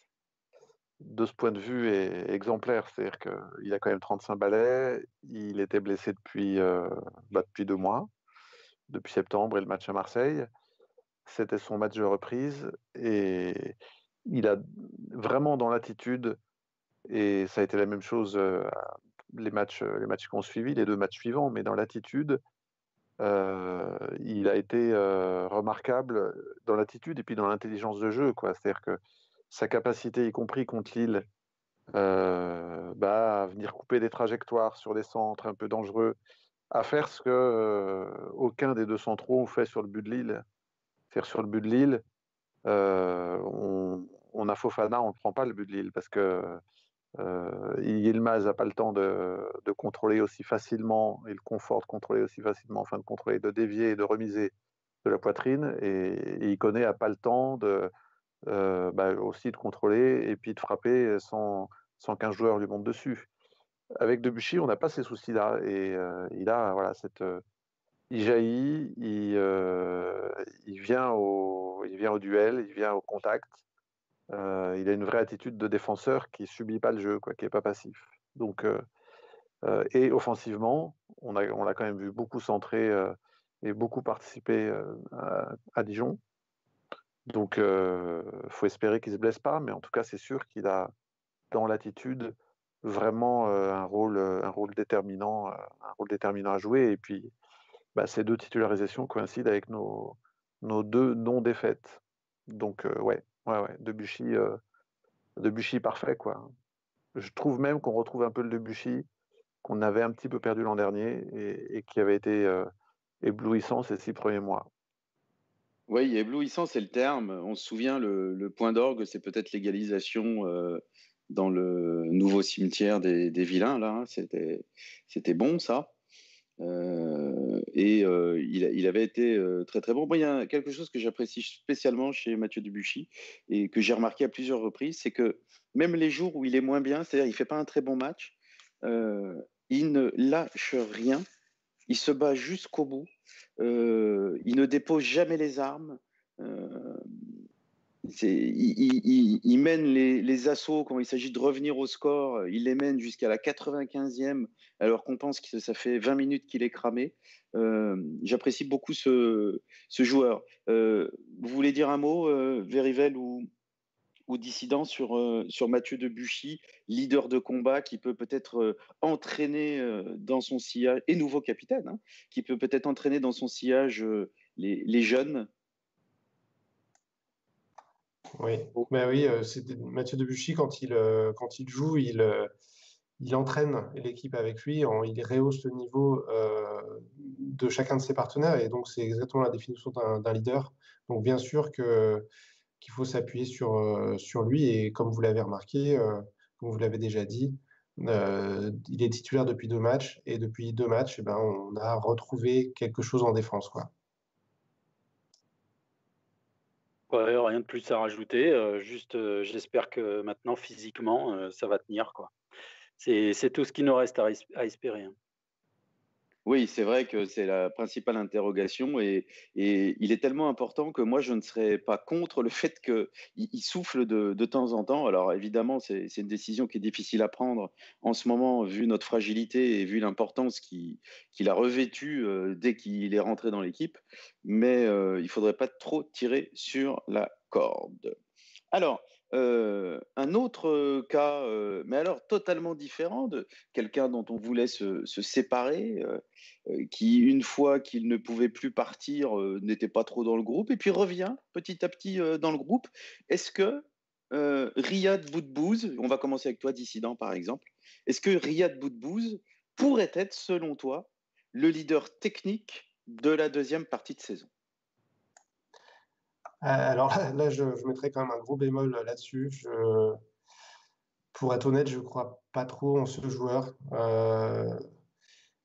de ce point de vue, est exemplaire. C'est-à-dire qu'il a quand même 35 balais. Il était blessé depuis, euh, bah, depuis deux mois, depuis septembre et le match à Marseille. C'était son match de reprise et il a vraiment dans l'attitude, et ça a été la même chose euh, les matchs, les matchs qui ont suivi, les deux matchs suivants, mais dans l'attitude, euh, il a été remarquable dans l'attitude et puis dans l'intelligence de jeu. C'est-à-dire que sa capacité, y compris contre Lille, euh, bah, à venir couper des trajectoires sur des centres un peu dangereux, à faire ce que euh, aucun des deux centraux fait sur le but de Lille. C'est-à-dire sur le but de Lille, euh, on, a Fofana, on ne prend pas le but de Lille parce que Yilmaz n'a pas le temps de, contrôler aussi facilement et le confort de contrôler aussi facilement, enfin de contrôler, de dévier et de remiser de la poitrine. Et, et il connaît n'a pas le temps de, euh, bah, aussi de contrôler et puis de frapper sans, sans qu'un joueur lui monte dessus. Avec Debuchy, on n'a pas ces soucis-là et euh, il a voilà cette euh, il jaillit, il, il, vient au, il vient au duel, il vient au contact. il a une vraie attitude de défenseur qui subit pas le jeu, quoi, qui est pas passif. Donc, et offensivement, on a, on l'a quand même vu beaucoup centrer et beaucoup participer à, Dijon. Donc, il euh, faut espérer qu'il ne se blesse pas, mais en tout cas, c'est sûr qu'il a dans l'attitude vraiment euh, un, rôle, euh, un rôle déterminant, un rôle déterminant à jouer. Et puis, bah, ces deux titularisations coïncident avec nos, deux non-défaites. Donc, ouais, ouais, ouais, Debuchy, Debuchy parfait, quoi. Je trouve même qu'on retrouve un peu le Debuchy qu'on avait un petit peu perdu l'an dernier et, qui avait été éblouissant ces six premiers mois. Oui, éblouissant, c'est le terme. On se souvient, le, point d'orgue, c'est peut-être l'égalisation euh, dans le nouveau cimetière des, vilains. Là, hein. c'était, bon, ça. Euh, et euh, il, avait été très très bon. il y a quelque chose que j'apprécie spécialement chez Mathieu Debuchy et que j'ai remarqué à plusieurs reprises, c'est que même les jours où il est moins bien, c'est-à-dire il fait pas un très bon match, il ne lâche rien, il se bat jusqu'au bout. Euh, il ne dépose jamais les armes. Euh, il, mène les, assauts quand il s'agit de revenir au score, il les mène jusqu'à la 95e, alors qu'on pense que ça fait 20 minutes qu'il est cramé. Euh, j'apprécie beaucoup ce, joueur. vous voulez dire un mot, Verivel ou, ou dissident sur, euh, sur Mathieu Debuchy, leader de combat qui peut peut-être euh, entraîner euh, dans son sillage, et nouveau capitaine, hein, qui peut peut-être entraîner dans son sillage les, les, jeunes? Oui, mais oui Mathieu Debuchy, quand il, quand il joue, il, il entraîne l'équipe avec lui, il rehausse le niveau de chacun de ses partenaires, et donc c'est exactement la définition d'un leader. Donc bien sûr que qu'il faut s'appuyer sur, euh, sur lui. Et comme vous l'avez remarqué, euh, comme vous l'avez déjà dit, euh, il est titulaire depuis deux matchs. Et depuis deux matchs, eh ben, on a retrouvé quelque chose en défense. Rien de plus à rajouter. juste, j'espère que maintenant, physiquement, ça va tenir. C'est, tout ce qui nous reste à, espérer. Hein. Oui, c'est vrai que c'est la principale interrogation et, il est tellement important que moi, je ne serais pas contre le fait qu'il il souffle de, temps en temps. Alors évidemment, c'est une décision qui est difficile à prendre en ce moment, vu notre fragilité et vu l'importance qu'il a revêtue euh, dès qu'il est rentré dans l'équipe. Mais euh, il ne faudrait pas trop tirer sur la corde. Alors, euh, un autre cas, euh, mais alors totalement différent de quelqu'un dont on voulait se, séparer, euh, qui une fois qu'il ne pouvait plus partir n'était pas trop dans le groupe et puis revient petit à petit dans le groupe. Est-ce que euh, Riyad Boudbouz, on va commencer avec toi, dissident par exemple, est-ce que Riyad Boudbouz pourrait être, selon toi, le leader technique de la deuxième partie de saison? euh, Alors là, je, mettrais quand même un gros bémol là-dessus. Pour être honnête, je ne crois pas trop en ce joueur. Euh,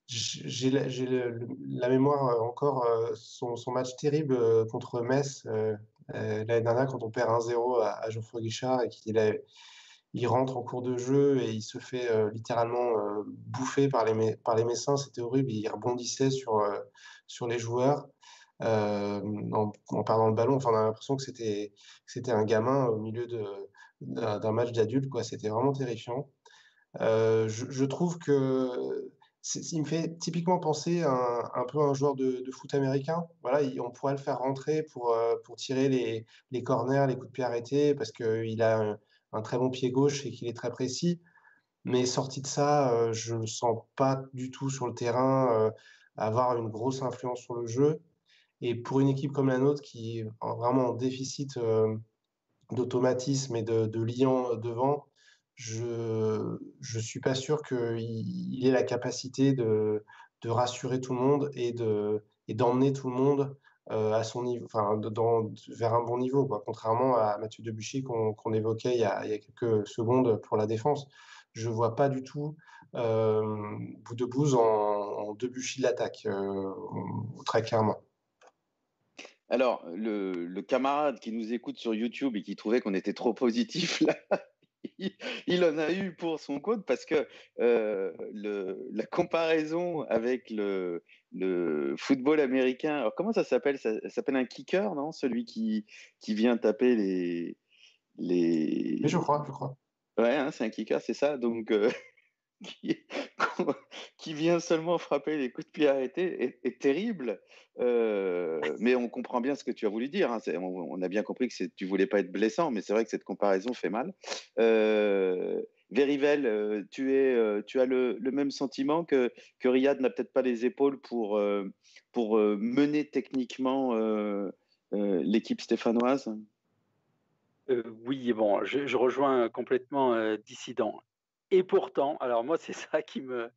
j'ai la, mémoire encore, son, match terrible contre Metz l'année dernière, quand on perd 1-0 à, Geoffroy Guichard et qu'il il rentre en cours de jeu et il se fait littéralement bouffer par les, Messins. C'était horrible. Il rebondissait sur les joueurs en, en, perdant le ballon. Enfin, on a l'impression que c'était un gamin au milieu d'un match d'adultes. C'était vraiment terrifiant. je, trouve que il me fait typiquement penser un, un peu un joueur de, foot américain. Voilà, on pourrait le faire rentrer pour, euh, pour tirer les, les corners, les coups de pied arrêtés, parce qu'il a un, très bon pied gauche et qu'il est très précis. Mais sorti de ça, euh, je ne le sens pas du tout sur le terrain euh, avoir une grosse influence sur le jeu. Et pour une équipe comme la nôtre qui est vraiment en déficit d'automatisme et de, de liant devant, je ne suis pas sûr qu'il il ait la capacité de, de, rassurer tout le monde et de d'emmener tout le monde euh, à son niveau, enfin, dans, vers un bon niveau, contrairement à Mathieu Debuchy qu'on évoquait il y, a, quelques secondes pour la défense. Je ne vois pas du tout euh, en, en Debuchy de l'attaque, euh, très clairement. Alors, le, le, camarade qui nous écoute sur YouTube et qui trouvait qu'on était trop positif là, il en a eu pour son compte parce que euh, le, la comparaison avec le, le, football américain, alors comment ça s'appelle? Ça, s'appelle un kicker, non? Celui qui, qui vient taper les. les... je crois, je crois. Ouais, hein, c'est un kicker, c'est ça? Donc, euh, qui, vient seulement frapper les coups de pied arrêtés est, terrible. Euh, mais on comprend bien ce que tu as voulu dire. Hein. On, a bien compris que tu voulais pas être blessant, mais c'est vrai que cette comparaison fait mal. Euh, Verivel, euh, tu, es, tu as le, même sentiment que, que Riyad n'a peut-être pas les épaules pour, pour mener techniquement l'équipe stéphanoise? Oui, bon, je, je rejoins complètement Dissident. Et pourtant, alors moi, c'est ça qui me.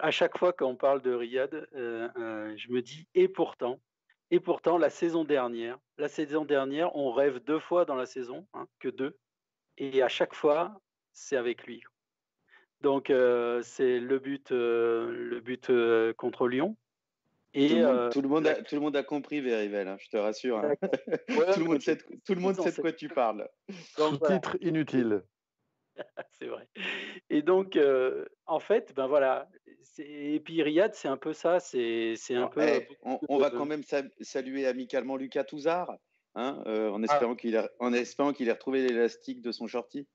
À chaque fois qu'on parle de Riyad, euh, euh, je me dis et pourtant, et pourtant, la saison dernière, la saison dernière, on rêve deux fois dans la saison, hein, que deux, et à chaque fois, c'est avec lui. Donc, euh, c'est le but, le but contre Lyon. Et tout, le monde, a, tout le monde a compris, Verivel, hein, je te rassure. Hein. tout, le monde sait, tout le monde sait de quoi tu parles. Sous-titre inutile. c'est vrai. Et donc, euh, en fait, ben voilà. Et puis Riyad, c'est un peu ça. C'est un peu. Eh, on, va quand même saluer amicalement Lucas Touzard, hein, euh, en ah. espérant qu'il ait, en espérant qu'il ait retrouvé l'élastique de son shorty.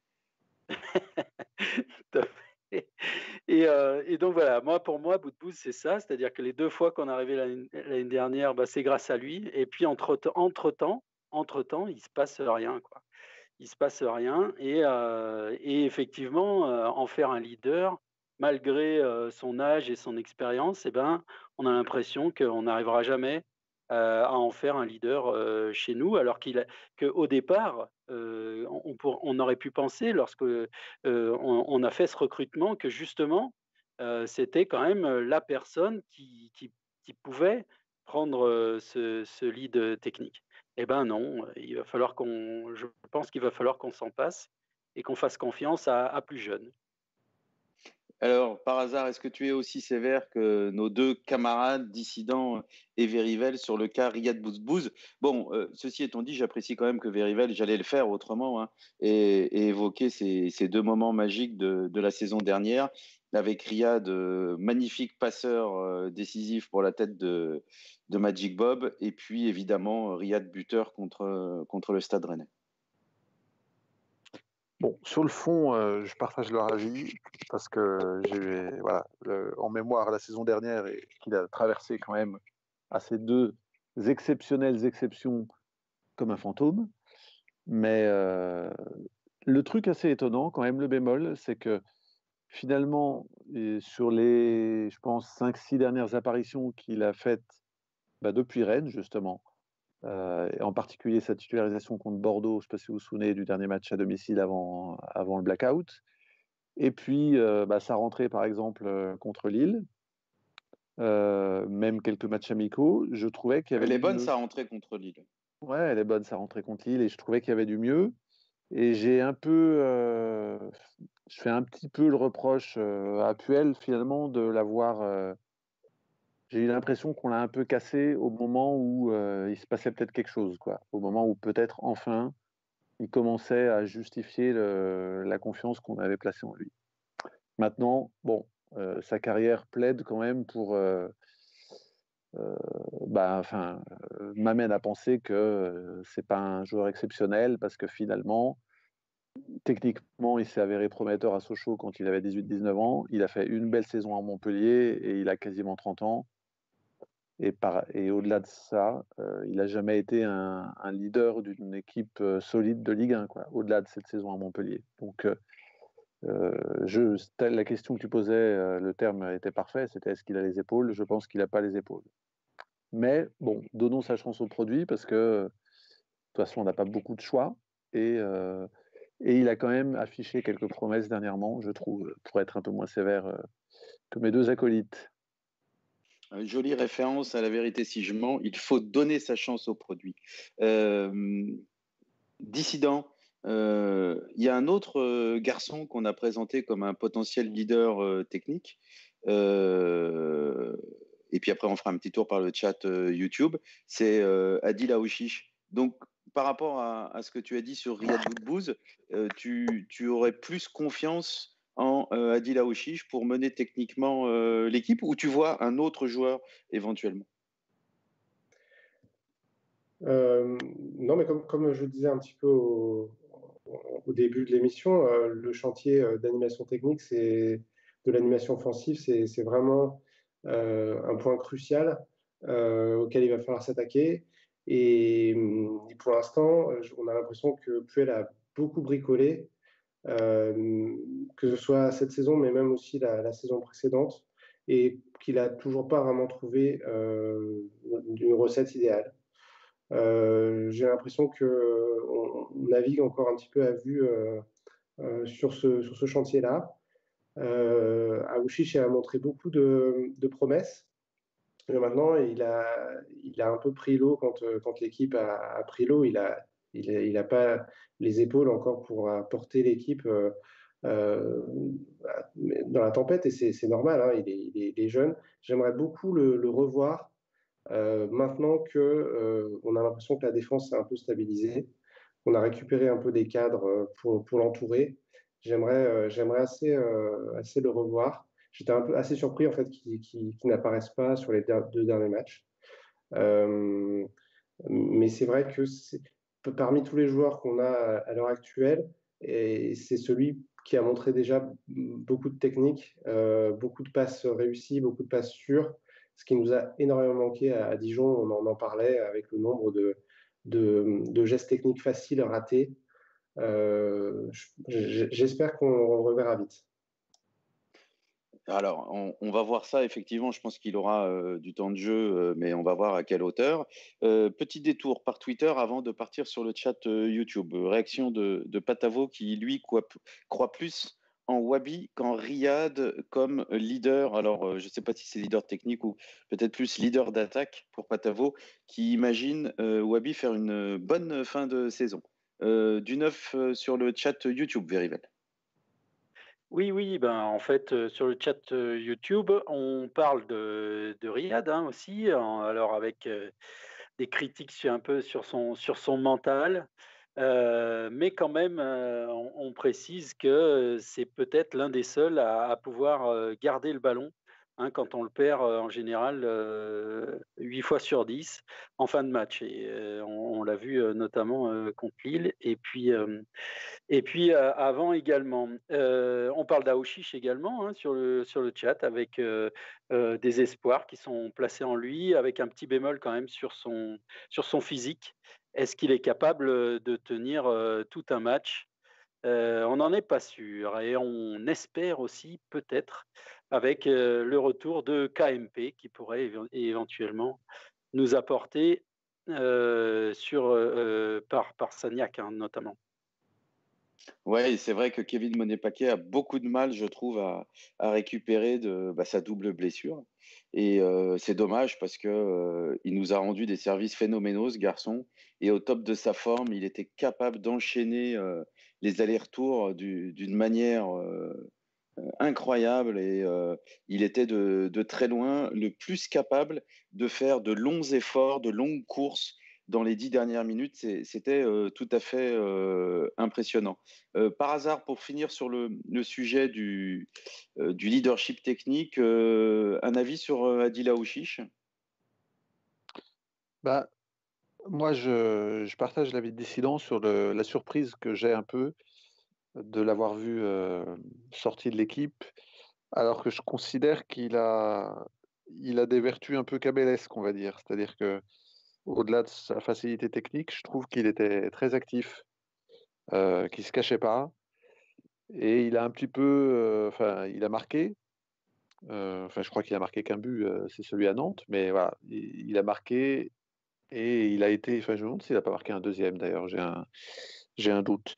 et, euh, et, donc voilà, moi pour moi, bout de bout, c'est ça, c'est-à-dire que les deux fois qu'on est arrivé l'année dernière, bah, c'est grâce à lui. Et puis entre, entre temps, entre temps, il se passe rien, quoi il se passe rien. Et, euh, effectivement, euh, en faire un leader, malgré euh, son âge et son expérience, eh ben, on a l'impression qu'on n'arrivera jamais à en faire un leader chez nous, alors qu'au départ, on, aurait pu penser, lorsque on, a fait ce recrutement, que justement, c'était quand même la personne qui pouvait prendre ce, ce lead technique. Eh ben non, il va falloir qu'on, je pense qu'il va falloir qu'on s'en passe et qu'on fasse confiance à, plus jeunes. Alors, par hasard, est-ce que tu es aussi sévère que nos deux camarades dissidents et Verivel sur le cas Riyad Bouzbouz Bon, ceci étant dit, j'apprécie quand même que Verivel, j'allais le faire autrement, hein, et, évoquer ces, deux moments magiques de, la saison dernière, avec Riyad, euh, magnifique passeur euh, décisif pour la tête de, Magic Bob, et puis évidemment Riyad buteur contre, contre le Stade Rennais. Bon, sur le fond, euh, je partage leur avis parce que j'ai voilà, en mémoire la saison dernière et qu'il a traversé quand même à ces deux exceptionnelles exceptions comme un fantôme. Mais euh, le truc assez étonnant, quand même, le bémol, c'est que finalement, sur les, je pense, 5-6 dernières apparitions qu'il a faites bah, depuis Rennes, justement, et en particulier sa titularisation contre Bordeaux, je ne sais pas si vous vous souvenez du dernier match à domicile avant, avant le blackout. Et puis bah, sa rentrée, par exemple, contre Lille, même quelques matchs amicaux, je trouvais qu'il y avait. Elle est bonne sa rentrée contre Lille. Ouais, elle est bonne sa rentrée contre Lille et je trouvais qu'il y avait du mieux. Et j'ai un peu, je fais un petit peu le reproche à Puel finalement de l'avoir. j'ai eu l'impression qu'on l'a un peu cassé au moment où il se passait peut-être quelque chose, quoi. Au moment où peut-être enfin il commençait à justifier la confiance qu'on avait placée en lui. Maintenant, bon, sa carrière plaide quand même pour. Bah, enfin, m'amène à penser que c'est pas un joueur exceptionnel parce que finalement, techniquement, il s'est avéré prometteur à Sochaux quand il avait 18-19 ans. Il a fait une belle saison à Montpellier et il a quasiment 30 ans. Et, et au-delà de ça, il n'a jamais été un, leader d'une équipe solide de Ligue 1, au-delà de cette saison à Montpellier. Donc, la question que tu posais, le terme était parfait, c'était est-ce qu'il a les épaules? Je pense qu'il n'a pas les épaules. Mais bon, donnons sa chance au produit parce que de toute façon, on n'a pas beaucoup de choix. Et, et il a quand même affiché quelques promesses dernièrement, je trouve, pour être un peu moins sévère que mes deux acolytes. Une jolie référence à la vérité si je mens. Il faut donner sa chance au produit. dissident, il y a un autre garçon qu'on a présenté comme un potentiel leader technique. Et puis après, on fera un petit tour par le chat YouTube. C'est Adil Aouchiche. Donc, par rapport à, ce que tu as dit sur Riyad Boudbouz, tu, tu, aurais plus confiance en Adil Aouchiche pour mener techniquement l'équipe ou tu vois un autre joueur éventuellement? Non, mais comme, je disais un petit peu au, au début de l'émission, euh, le chantier euh, d'animation technique, c'est de l'animation offensive, c'est vraiment euh, un point crucial auquel il va falloir s'attaquer. Et, pour l'instant, on a l'impression que Puel a beaucoup bricolé, que ce soit cette saison, mais même aussi la, saison précédente, et qu'il n'a toujours pas vraiment trouvé une recette idéale. Euh, j'ai l'impression qu'on on navigue encore un petit peu à vue euh, euh, sur ce chantier-là. Euh, a montré beaucoup de, promesses. Mais maintenant, il a, un peu pris l'eau quand, quand l'équipe a, pris l'eau. Il n'a a, pas les épaules encore pour porter l'équipe euh, dans la tempête et c'est normal, hein, il, est, jeune. J'aimerais beaucoup le, revoir euh, maintenant que euh, on a l'impression que la défense s'est un peu stabilisée, on a récupéré un peu des cadres euh, pour l'entourer. J'aimerais, j'aimerais assez, assez le revoir. J'étais un peu assez surpris en fait qu'il n'apparaisse pas sur les deux derniers matchs. mais c'est vrai que parmi tous les joueurs qu'on a à l'heure actuelle, c'est celui qui a montré déjà beaucoup de techniques, beaucoup de passes réussies, beaucoup de passes sûres, ce qui nous a énormément manqué à, Dijon. On en, parlait avec le nombre de, de, gestes techniques faciles ratés. Euh, j'espère qu'on reverra vite. Alors, on, va voir ça, effectivement. Je pense qu'il aura euh, du temps de jeu, euh, mais on va voir à quelle hauteur. petit détour par Twitter avant de partir sur le chat YouTube. Réaction de, Patavo qui, lui, croit plus en Wabi qu'en Riyad comme leader. Alors, je ne sais pas si c'est leader technique ou peut-être plus leader d'attaque pour Patavo, qui imagine Wabi faire une bonne fin de saison. Euh, du neuf sur le chat YouTube, Verivel. Oui, oui, ben en fait, sur le chat YouTube, on parle de, de Riyad hein, aussi, alors avec des critiques un peu sur son, sur son mental mais quand même, on, précise que c'est peut-être l'un des seuls à, pouvoir garder le ballon. Hein, quand on le perd en général 8 fois sur 10 en fin de match. Et on, l'a vu notamment contre Lille. Et puis, et puis avant également. on parle d'Aouchiche également hein, sur, le, sur le chat avec des espoirs qui sont placés en lui, avec un petit bémol quand même sur son, sur son physique. Est-ce qu'il est capable de tenir tout un match? On n'en est pas sûr et on espère aussi peut-être avec le retour de KMP qui pourrait éventuellement nous apporter sur, par, par Sagnac hein, notamment. Oui, c'est vrai que Kevin Monet-Paquet a beaucoup de mal, je trouve, à, récupérer de, bah, sa double blessure. Et c'est dommage parce que il nous a rendu des services phénoménaux, ce garçon. Et au top de sa forme, il était capable d'enchaîner les allers-retours d'une manière incroyable. Et il était de, très loin le plus capable de faire de longs efforts, de longues courses dans les dix dernières minutes, c'était euh, tout à fait euh, impressionnant. Euh, par hasard, pour finir sur le, sujet du, leadership technique, un avis sur Adila Ouchiche? Bah, Moi, je, partage l'avis de dissident sur la surprise que j'ai un peu de l'avoir vu sorti de l'équipe, alors que je considère qu'il a, a des vertus un peu cabellesques, on va dire. C'est-à-dire que au-delà de sa facilité technique, je trouve qu'il était très actif, euh, qu'il ne se cachait pas. Et il a un petit peu. Euh, enfin, il a marqué. Euh, enfin, je crois qu'il a marqué qu'un but, c'est celui à Nantes. Mais voilà, il, a marqué et il a été. Enfin, je me demande s'il n'a pas marqué un deuxième d'ailleurs. J'ai un, j'ai un doute.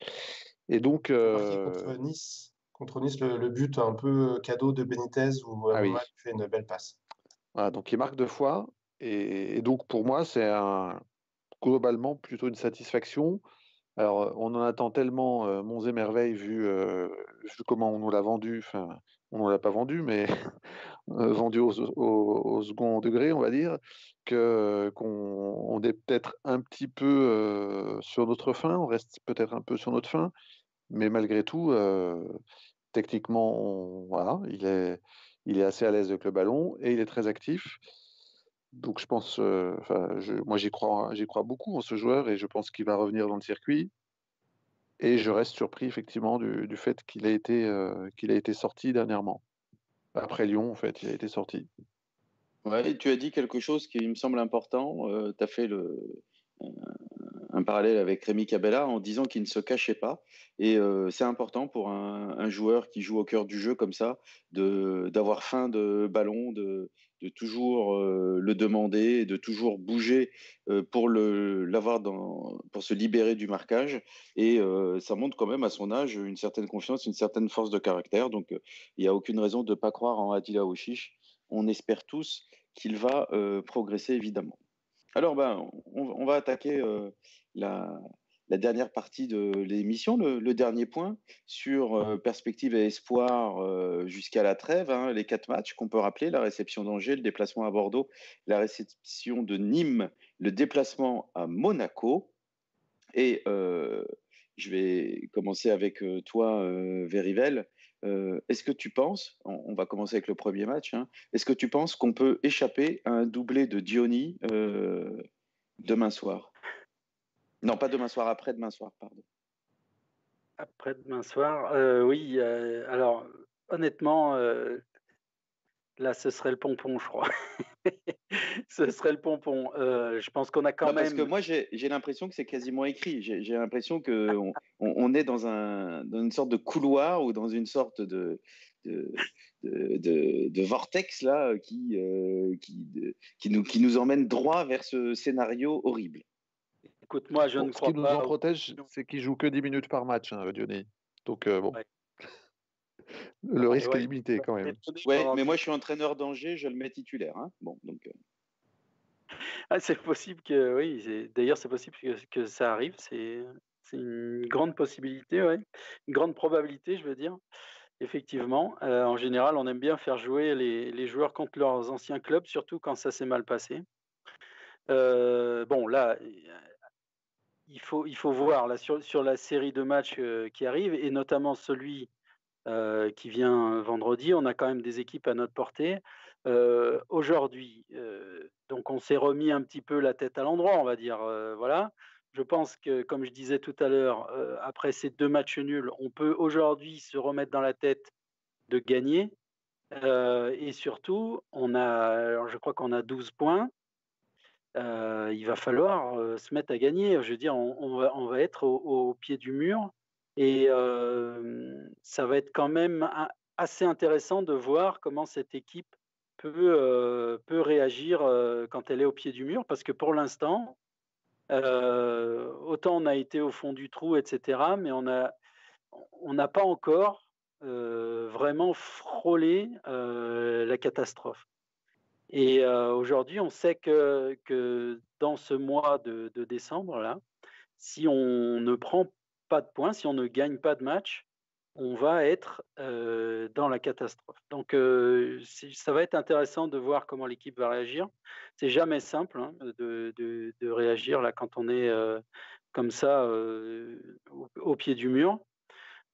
Et donc. Contre Nice, contre nice le, but un peu cadeau de Benitez où ah il fait une belle passe. Voilà, donc il marque deux fois. Et, donc, pour moi, c'est globalement plutôt une satisfaction. Alors, on en attend tellement euh, Monts et Merveilles vu, euh, comment on nous l'a vendu. Enfin, on ne l'a pas vendu, mais euh, vendu au, second degré, on va dire, qu'on est peut-être un petit peu sur notre fin. On reste peut-être un peu sur notre fin, mais malgré tout, techniquement, voilà, il est assez à l'aise avec le ballon et il est très actif. Donc je pense, euh, moi j'y crois, beaucoup en ce joueur et je pense qu'il va revenir dans le circuit. Et je reste surpris effectivement du, fait qu'il a été, euh, qu'il a été sorti dernièrement. Après Lyon, en fait, il a été sorti. Ouais, tu as dit quelque chose qui me semble important. Euh, tu as fait le, un parallèle avec Rémi Cabella en disant qu'il ne se cachait pas. Et euh, c'est important pour un, joueur qui joue au cœur du jeu comme ça, d'avoir faim de ballon, de, de toujours euh, le demander, de toujours bouger euh, pour, l'avoir pour se libérer du marquage. Et ça montre quand même à son âge une certaine confiance, une certaine force de caractère. Donc il n'y a aucune raison de ne pas croire en Adila Ouchiche. On espère tous qu'il va progresser évidemment. Alors, ben, on, va attaquer euh, la, dernière partie de l'émission, le, dernier point sur euh, perspective et espoir euh, jusqu'à la trêve, hein, les quatre matchs qu'on peut rappeler, la réception d'Angers, le déplacement à Bordeaux, la réception de Nîmes, le déplacement à Monaco. Et je vais commencer avec toi, Verivel. Euh, est-ce que tu penses, on, va commencer avec le premier match, hein, est-ce que tu penses qu'on peut échapper à un doublé de Diony euh, demain soir? Non, pas demain soir, après demain soir, pardon. Après demain soir, euh, oui. alors, honnêtement, là, ce serait le pompon, je crois. ce serait le pompon. Euh, je pense qu'on a quand même. Parce que moi, j'ai l'impression que c'est quasiment écrit. J'ai l'impression qu'on on, est dans, un, dans une sorte de couloir ou dans une sorte de, de, de, vortex là qui, euh, qui, qui, nous, qui nous emmène droit vers ce scénario horrible. Écoute, moi, je ne crois pas. Ce qui nous en protège, c'est qu'il joue que 10 minutes par match, hein, Donc, euh, bon. Le risque est limité quand même. Ouais, mais moi je suis entraîneur d'Angers, je le mets titulaire. Hein. Bon, donc. Euh. Ah, c'est possible que, oui, d'ailleurs c'est possible que, ça arrive, c'est une grande possibilité, ouais. une grande probabilité, je veux dire. Effectivement, euh, en général, on aime bien faire jouer les, joueurs contre leurs anciens clubs, surtout quand ça s'est mal passé. Euh, bon, là, il faut, il faut voir là, sur, sur la série de matchs qui arrive, et notamment celui euh, qui vient vendredi. On a quand même des équipes à notre portée. Euh, aujourd'hui, euh, donc on s'est remis un petit peu la tête à l'endroit, on va dire. voilà. Je pense que, comme je disais tout à l'heure, après ces deux matchs nuls, on peut aujourd'hui se remettre dans la tête de gagner. et surtout, on a, je crois qu'on a 12 points. il va falloir se mettre à gagner. Je veux dire, on, va, être au, pied du mur. Et ça va être quand même assez intéressant de voir comment cette équipe peut, peut réagir quand elle est au pied du mur, parce que pour l'instant, autant on a été au fond du trou, etc., mais on n'a on pas encore vraiment frôlé la catastrophe. Et aujourd'hui, on sait que, que, dans ce mois de, de, décembre, là, si on ne prend pas de points, si on ne gagne pas de match, on va être dans la catastrophe. Donc, ça va être intéressant de voir comment l'équipe va réagir. C'est jamais simple hein, de, de, réagir là quand on est comme ça au, pied du mur.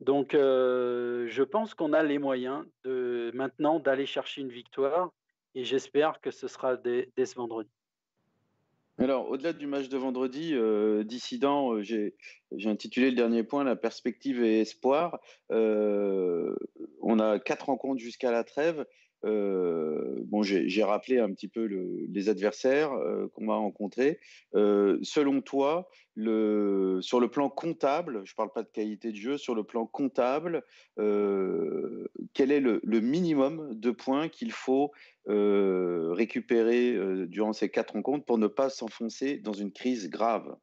Donc, je pense qu'on a les moyens de maintenant d'aller chercher une victoire et j'espère que ce sera dès, ce vendredi. Alors, au-delà du match de vendredi, euh, dissident, euh, j'ai intitulé le dernier point La perspective et espoir. Euh, on a quatre rencontres jusqu'à la trêve. Euh, bon, j'ai rappelé un petit peu les adversaires euh, qu'on va rencontrer. Euh, selon toi, sur le plan comptable, je ne parle pas de qualité de jeu, sur le plan comptable, quel est le, minimum de points qu'il faut récupérer durant ces quatre rencontres pour ne pas s'enfoncer dans une crise grave?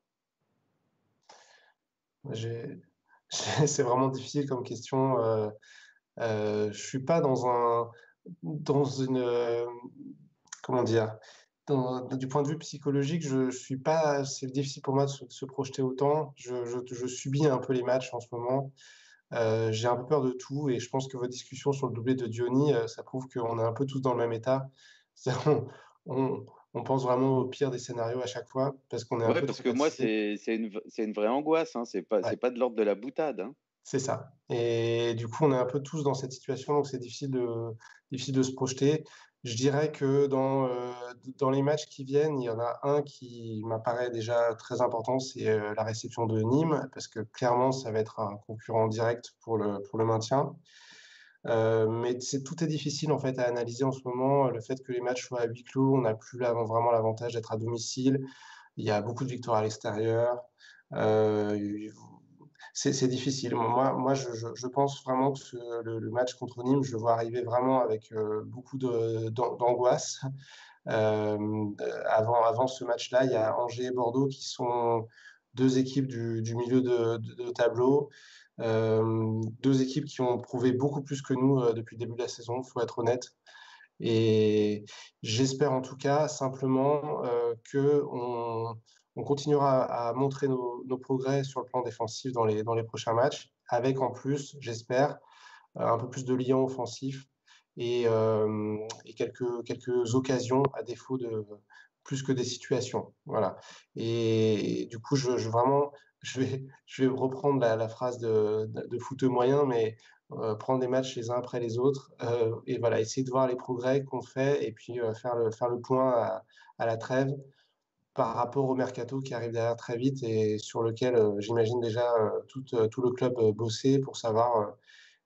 C'est vraiment difficile comme question. je ne suis pas dans un dans une euh, comment dire du point de vue psychologique, je, suis pas. C'est difficile pour moi de se, projeter autant. Je, je, subis un peu les matchs en ce moment. Euh, j'ai un peu peur de tout et je pense que votre discussion sur le doublé de Diony, euh, ça prouve qu'on est un peu tous dans le même état. On, on, pense vraiment au pire des scénarios à chaque fois parce qu'on est un peu. Parce que moi, c'est une, une, vraie angoisse. Hein. C'est pas, pas de l'ordre de la boutade. Hein. C'est ça. Et du coup, on est un peu tous dans cette situation, donc c'est difficile de, difficile de se projeter. Je dirais que dans, euh, dans les matchs qui viennent, il y en a un qui m'apparaît déjà très important, c'est euh, la réception de Nîmes, parce que clairement, ça va être un concurrent direct pour le, pour le maintien. Euh, mais tout est difficile en fait à analyser en ce moment. Le fait que les matchs soient à huis clos, on n'a plus vraiment l'avantage d'être à domicile. Il y a beaucoup de victoires à l'extérieur c'est difficile. Moi, je, pense vraiment que le, match contre Nîmes, je vois arriver vraiment avec euh, beaucoup d'angoisse. Euh, avant, avant ce match-là, il y a Angers et Bordeaux qui sont deux équipes du, milieu de, tableau. Euh, deux équipes qui ont prouvé beaucoup plus que nous depuis le début de la saison, il faut être honnête. Et j'espère en tout cas simplement que on, on continuera à montrer nos, progrès sur le plan défensif dans les, dans les prochains matchs, avec en plus, j'espère, euh, un peu plus de liens offensifs et, euh, et, quelques, quelques occasions à défaut de plus que des situations. Voilà. Et, du coup, je, vraiment, je vais, je vais reprendre la, phrase de, de, foot moyen, mais euh, prendre des matchs les uns après les autres et voilà, essayer de voir les progrès qu'on fait et puis faire, le, faire le point à la trêve par rapport au mercato qui arrive derrière très vite et sur lequel euh, j'imagine déjà euh, tout, euh, tout, le club bosser pour savoir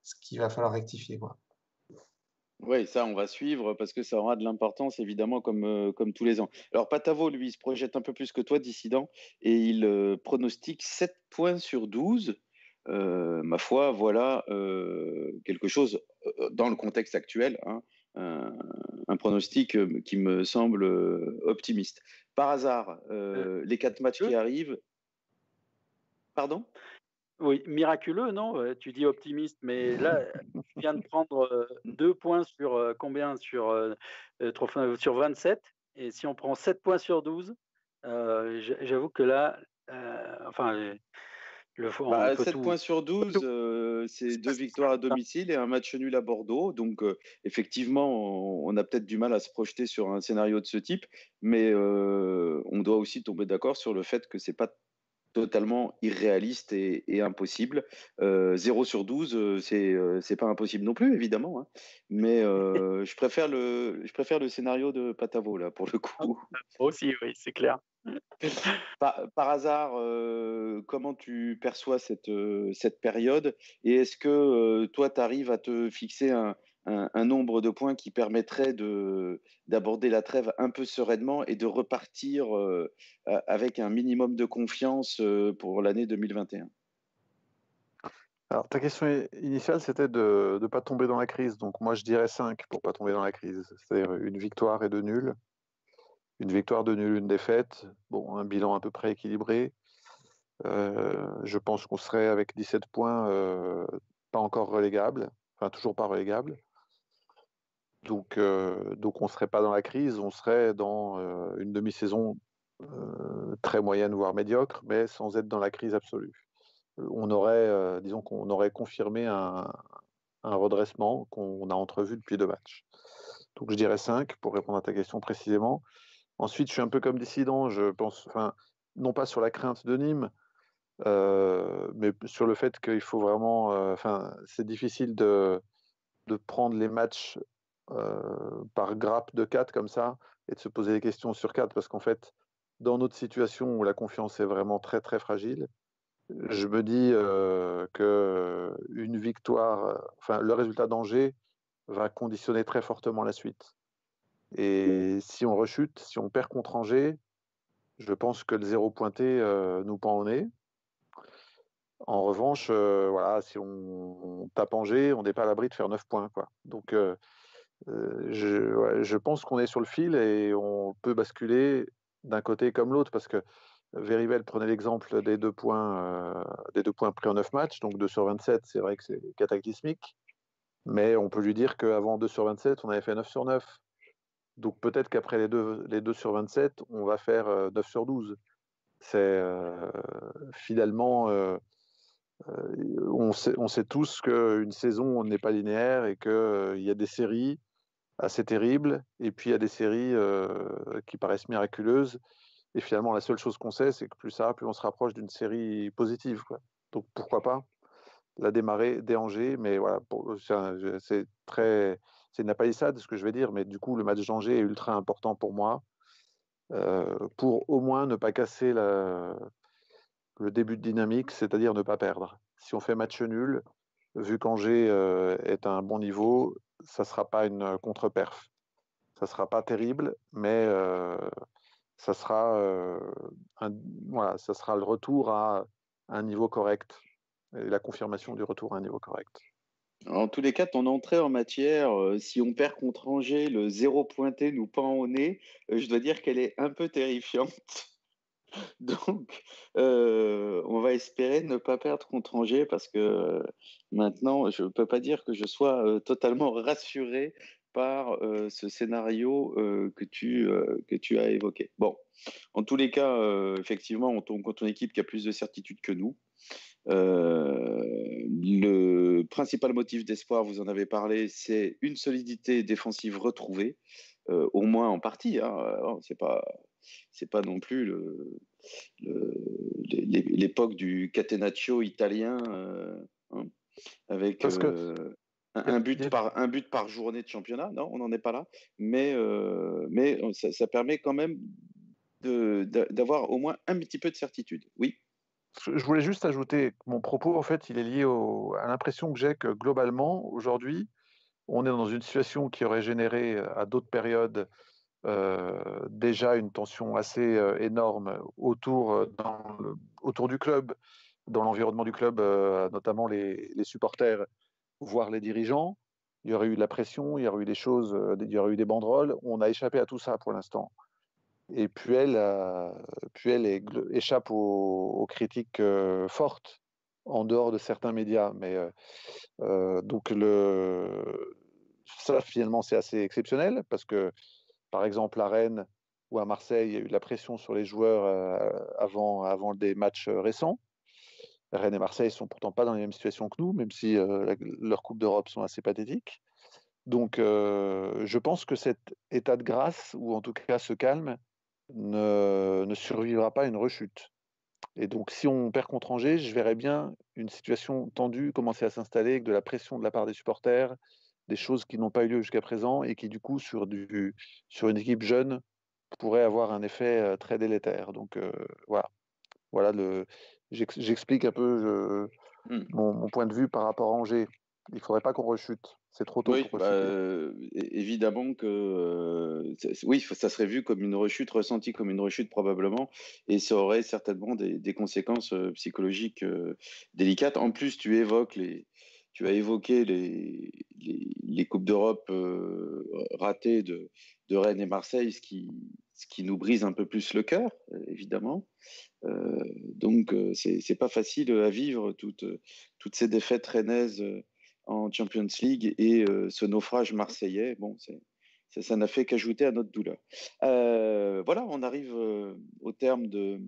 ce qu'il va falloir rectifier. Oui, ça, on va suivre parce que ça aura de l'importance, évidemment, comme, comme tous les ans. Alors, Patavo, lui, il se projette un peu plus que toi, dissident, et il pronostique 7 points sur 12. ma foi, voilà quelque chose dans le contexte actuel, hein, un pronostic qui me semble optimiste par hasard, euh, les quatre matchs qui arrivent. Pardon? Oui, miraculeux, non? Tu dis optimiste, mais là, tu viens de prendre euh, deux points sur euh, combien? Sur, sur 27. Et si on prend 7 points sur 12, j'avoue que là, enfin, le, 7 bah, points sur 12, euh, c'est deux victoires à domicile et un match nul à Bordeaux. Donc, euh, effectivement, on, a peut-être du mal à se projeter sur un scénario de ce type, mais euh, on doit aussi tomber d'accord sur le fait que c'est pas totalement irréaliste et, impossible. 0 sur 12, c'est c'est pas impossible non plus, évidemment. Hein. mais je, préfère le, je préfère le scénario de Patavo, là, pour le coup. Aussi, oui, c'est clair. Par, hasard, euh, comment tu perçois cette, euh, cette période Et est-ce que euh, toi, tu arrives à te fixer un, nombre de points qui permettrait d'aborder la trêve un peu sereinement et de repartir avec un minimum de confiance pour l'année 2021 alors, ta question initiale, c'était de ne pas tomber dans la crise. Donc, moi, je dirais 5 pour pas tomber dans la crise. C'est-à-dire une victoire et deux nuls. Une victoire de nul, une défaite. Bon, un bilan à peu près équilibré. je pense qu'on serait avec 17 points pas encore relégable, enfin toujours pas relégable. Donc, donc on ne serait pas dans la crise, on serait dans une demi-saison très moyenne, voire médiocre, mais sans être dans la crise absolue. On aurait, disons qu'on aurait confirmé un, un redressement qu'on a entrevu depuis deux matchs. Donc je dirais 5 pour répondre à ta question précisément. Ensuite, je suis un peu comme dissident, je pense, enfin, non pas sur la crainte de Nîmes, euh, mais sur le fait qu'il faut vraiment, euh, enfin, c'est difficile de, de prendre les matchs euh, par grappe de 4 comme ça et de se poser des questions sur 4 parce qu'en fait, dans notre situation où la confiance est vraiment très très fragile, je me dis que une victoire, enfin, le résultat d'Angers va conditionner très fortement la suite. Et si on rechute, si on perd contre Angers, je pense que le zéro pointé euh, nous pend au nez. En revanche, euh, voilà, si on, tape Angers, on n'est pas à l'abri de faire 9 points. Quoi. Donc, euh, je, je, pense qu'on est sur le fil et on peut basculer d'un côté comme l'autre parce que Verivel prenait l'exemple des deux points, des deux points pris en 9 matchs, donc 2 sur 27, c'est vrai que c'est cataclysmique. Mais on peut lui dire qu'avant 2 sur 27, on avait fait 9 sur 9. Donc peut-être qu'après les 2, les 2 sur 27, on va faire 9 euh, sur 12. C'est euh, finalement, euh, on, sait, tous qu'une saison n'est pas linéaire et qu'il y a des séries assez terribles et puis il y a des séries qui paraissent miraculeuses. Et finalement, la seule chose qu'on sait, c'est que plus ça, plus on se rapproche d'une série positive. Donc pourquoi pas la démarrer des Angers, mais voilà, c'est très, c'est une palissade ce que je vais dire, mais du coup le match d'Angers est ultra important pour moi, euh, pour au moins ne pas casser le début de dynamique, c'est-à-dire ne pas perdre. Si on fait match nul, vu qu'Angers euh, est à un bon niveau, ça ne sera pas une contre-perf. Ça ne sera pas terrible, mais euh, ça, sera, voilà, ça sera le retour à un niveau correct et la confirmation du retour à un niveau correct. En tous les cas, ton entrée en matière, euh, si on perd contre Angers, le zéro pointé nous pend au nez, euh, je dois dire qu'elle est un peu terrifiante. Donc, euh, on va espérer ne pas perdre contre Angers parce que maintenant, je ne peux pas dire que je sois totalement rassuré par ce scénario que, tu, que tu as évoqué. Bon, en tous les cas, effectivement, on tombe contre une équipe qui a plus de certitude que nous. Le principal motif d'espoir, vous en avez parlé, c'est une solidité défensive retrouvée, au moins en partie. Hein. C'est pas c'est pas non plus l'époque du catenaccio italien hein, avec un, but par, un but par journée de championnat. Non, on n'en est pas là. Mais, mais ça, ça, permet quand même d'avoir au moins un petit peu de certitude. Oui. Je voulais juste ajouter que mon propos, en fait, il est lié à l'impression que j'ai que globalement, aujourd'hui, on est dans une situation qui aurait généré à d'autres périodes euh, déjà une tension assez euh, énorme autour, euh, autour du club, dans l'environnement du club, notamment les, les, supporters, voire les dirigeants. Il y aurait eu de la pression, il y aurait eu des choses, il y aurait eu des banderoles. On a échappé à tout ça pour l'instant. Et puis elle, puis elle échappe aux, critiques fortes en dehors de certains médias. Mais donc le, ça finalement c'est assez exceptionnel parce que par exemple à Rennes ou à Marseille, il y a eu de la pression sur les joueurs avant, avant des matchs récents. Rennes et Marseille sont pourtant pas dans la même situation que nous, même si leurs coupes d'Europe sont assez pathétiques. Donc, je pense que cet état de grâce, ou en tout cas ce calme, ne, survivra pas à une rechute. Et donc, si on perd contre Angers, je verrais bien une situation tendue commencer à s'installer avec de la pression de la part des supporters, des choses qui n'ont pas eu lieu jusqu'à présent et qui, du coup, sur une équipe jeune, pourraient avoir un effet euh, très délétère. Donc, euh, voilà. Voilà le. J'explique un peu mmh. mon, mon, point de vue par rapport à Angers. Il ne faudrait pas qu'on rechute. C'est trop tôt. Oui, bah, évidemment que oui, ça serait vu comme une rechute, ressenti comme une rechute probablement, et ça aurait certainement des, conséquences psychologiques délicates. En plus, tu évoques les, tu as évoqué les, les, coupes d'Europe ratées de, de, Rennes et Marseille, ce qui, ce qui nous brise un peu plus le cœur, évidemment. donc, c'est pas facile à vivre toutes, ces défaites rennaises en Champions League et ce naufrage marseillais. Bon, c'est ça n'a fait qu'ajouter à notre douleur. Euh, voilà, on arrive euh, au terme de,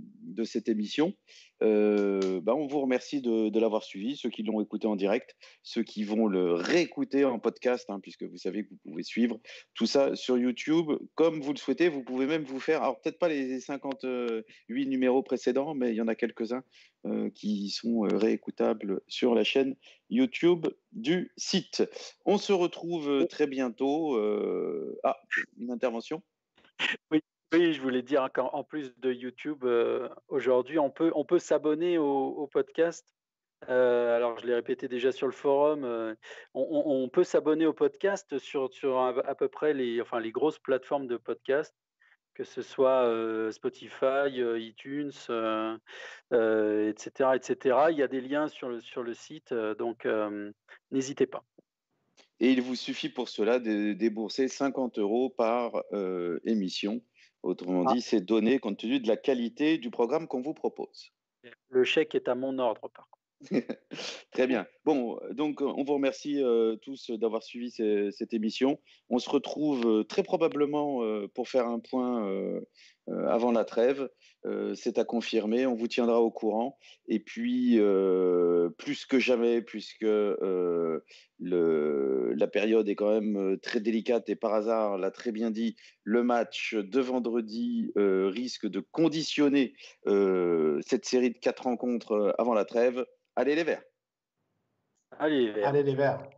cette émission. Euh, bah, on vous remercie de, l'avoir suivi, ceux qui l'ont écouté en direct, ceux qui vont le réécouter en podcast, hein, puisque vous savez que vous pouvez suivre tout ça sur YouTube comme vous le souhaitez. Vous pouvez même vous faire, alors peut-être pas les 58 numéros précédents, mais il y en a quelques-uns qui sont réécoutables sur la chaîne YouTube du site. On se retrouve très bientôt. Ah, une intervention? Oui. Oui, je voulais dire qu'en plus de YouTube, aujourd'hui, on peut, on peut s'abonner au, podcast. alors, je l'ai répété déjà sur le forum, on, peut s'abonner au podcast sur, sur à, peu près les, enfin, les grosses plateformes de podcast que ce soit Spotify, iTunes, etc., etc. Il y a des liens sur le, sur le site, donc n'hésitez pas. Et il vous suffit pour cela de débourser 50 euros par émission. Autrement ah. dit, c'est donné compte tenu de la qualité du programme qu'on vous propose. Le chèque est à mon ordre, par contre. Très bien. Bon, donc on vous remercie euh, tous d'avoir suivi cette émission. On se retrouve euh, très probablement euh, pour faire un point avant la trêve. C'est à confirmer. On vous tiendra au courant. Et puis, plus que jamais, puisque le, la période est quand même très délicate et par hasard, l'a très bien dit, le match de vendredi risque de conditionner cette série de quatre rencontres avant la trêve. Allez les Verts Allez les Verts Allez les Verts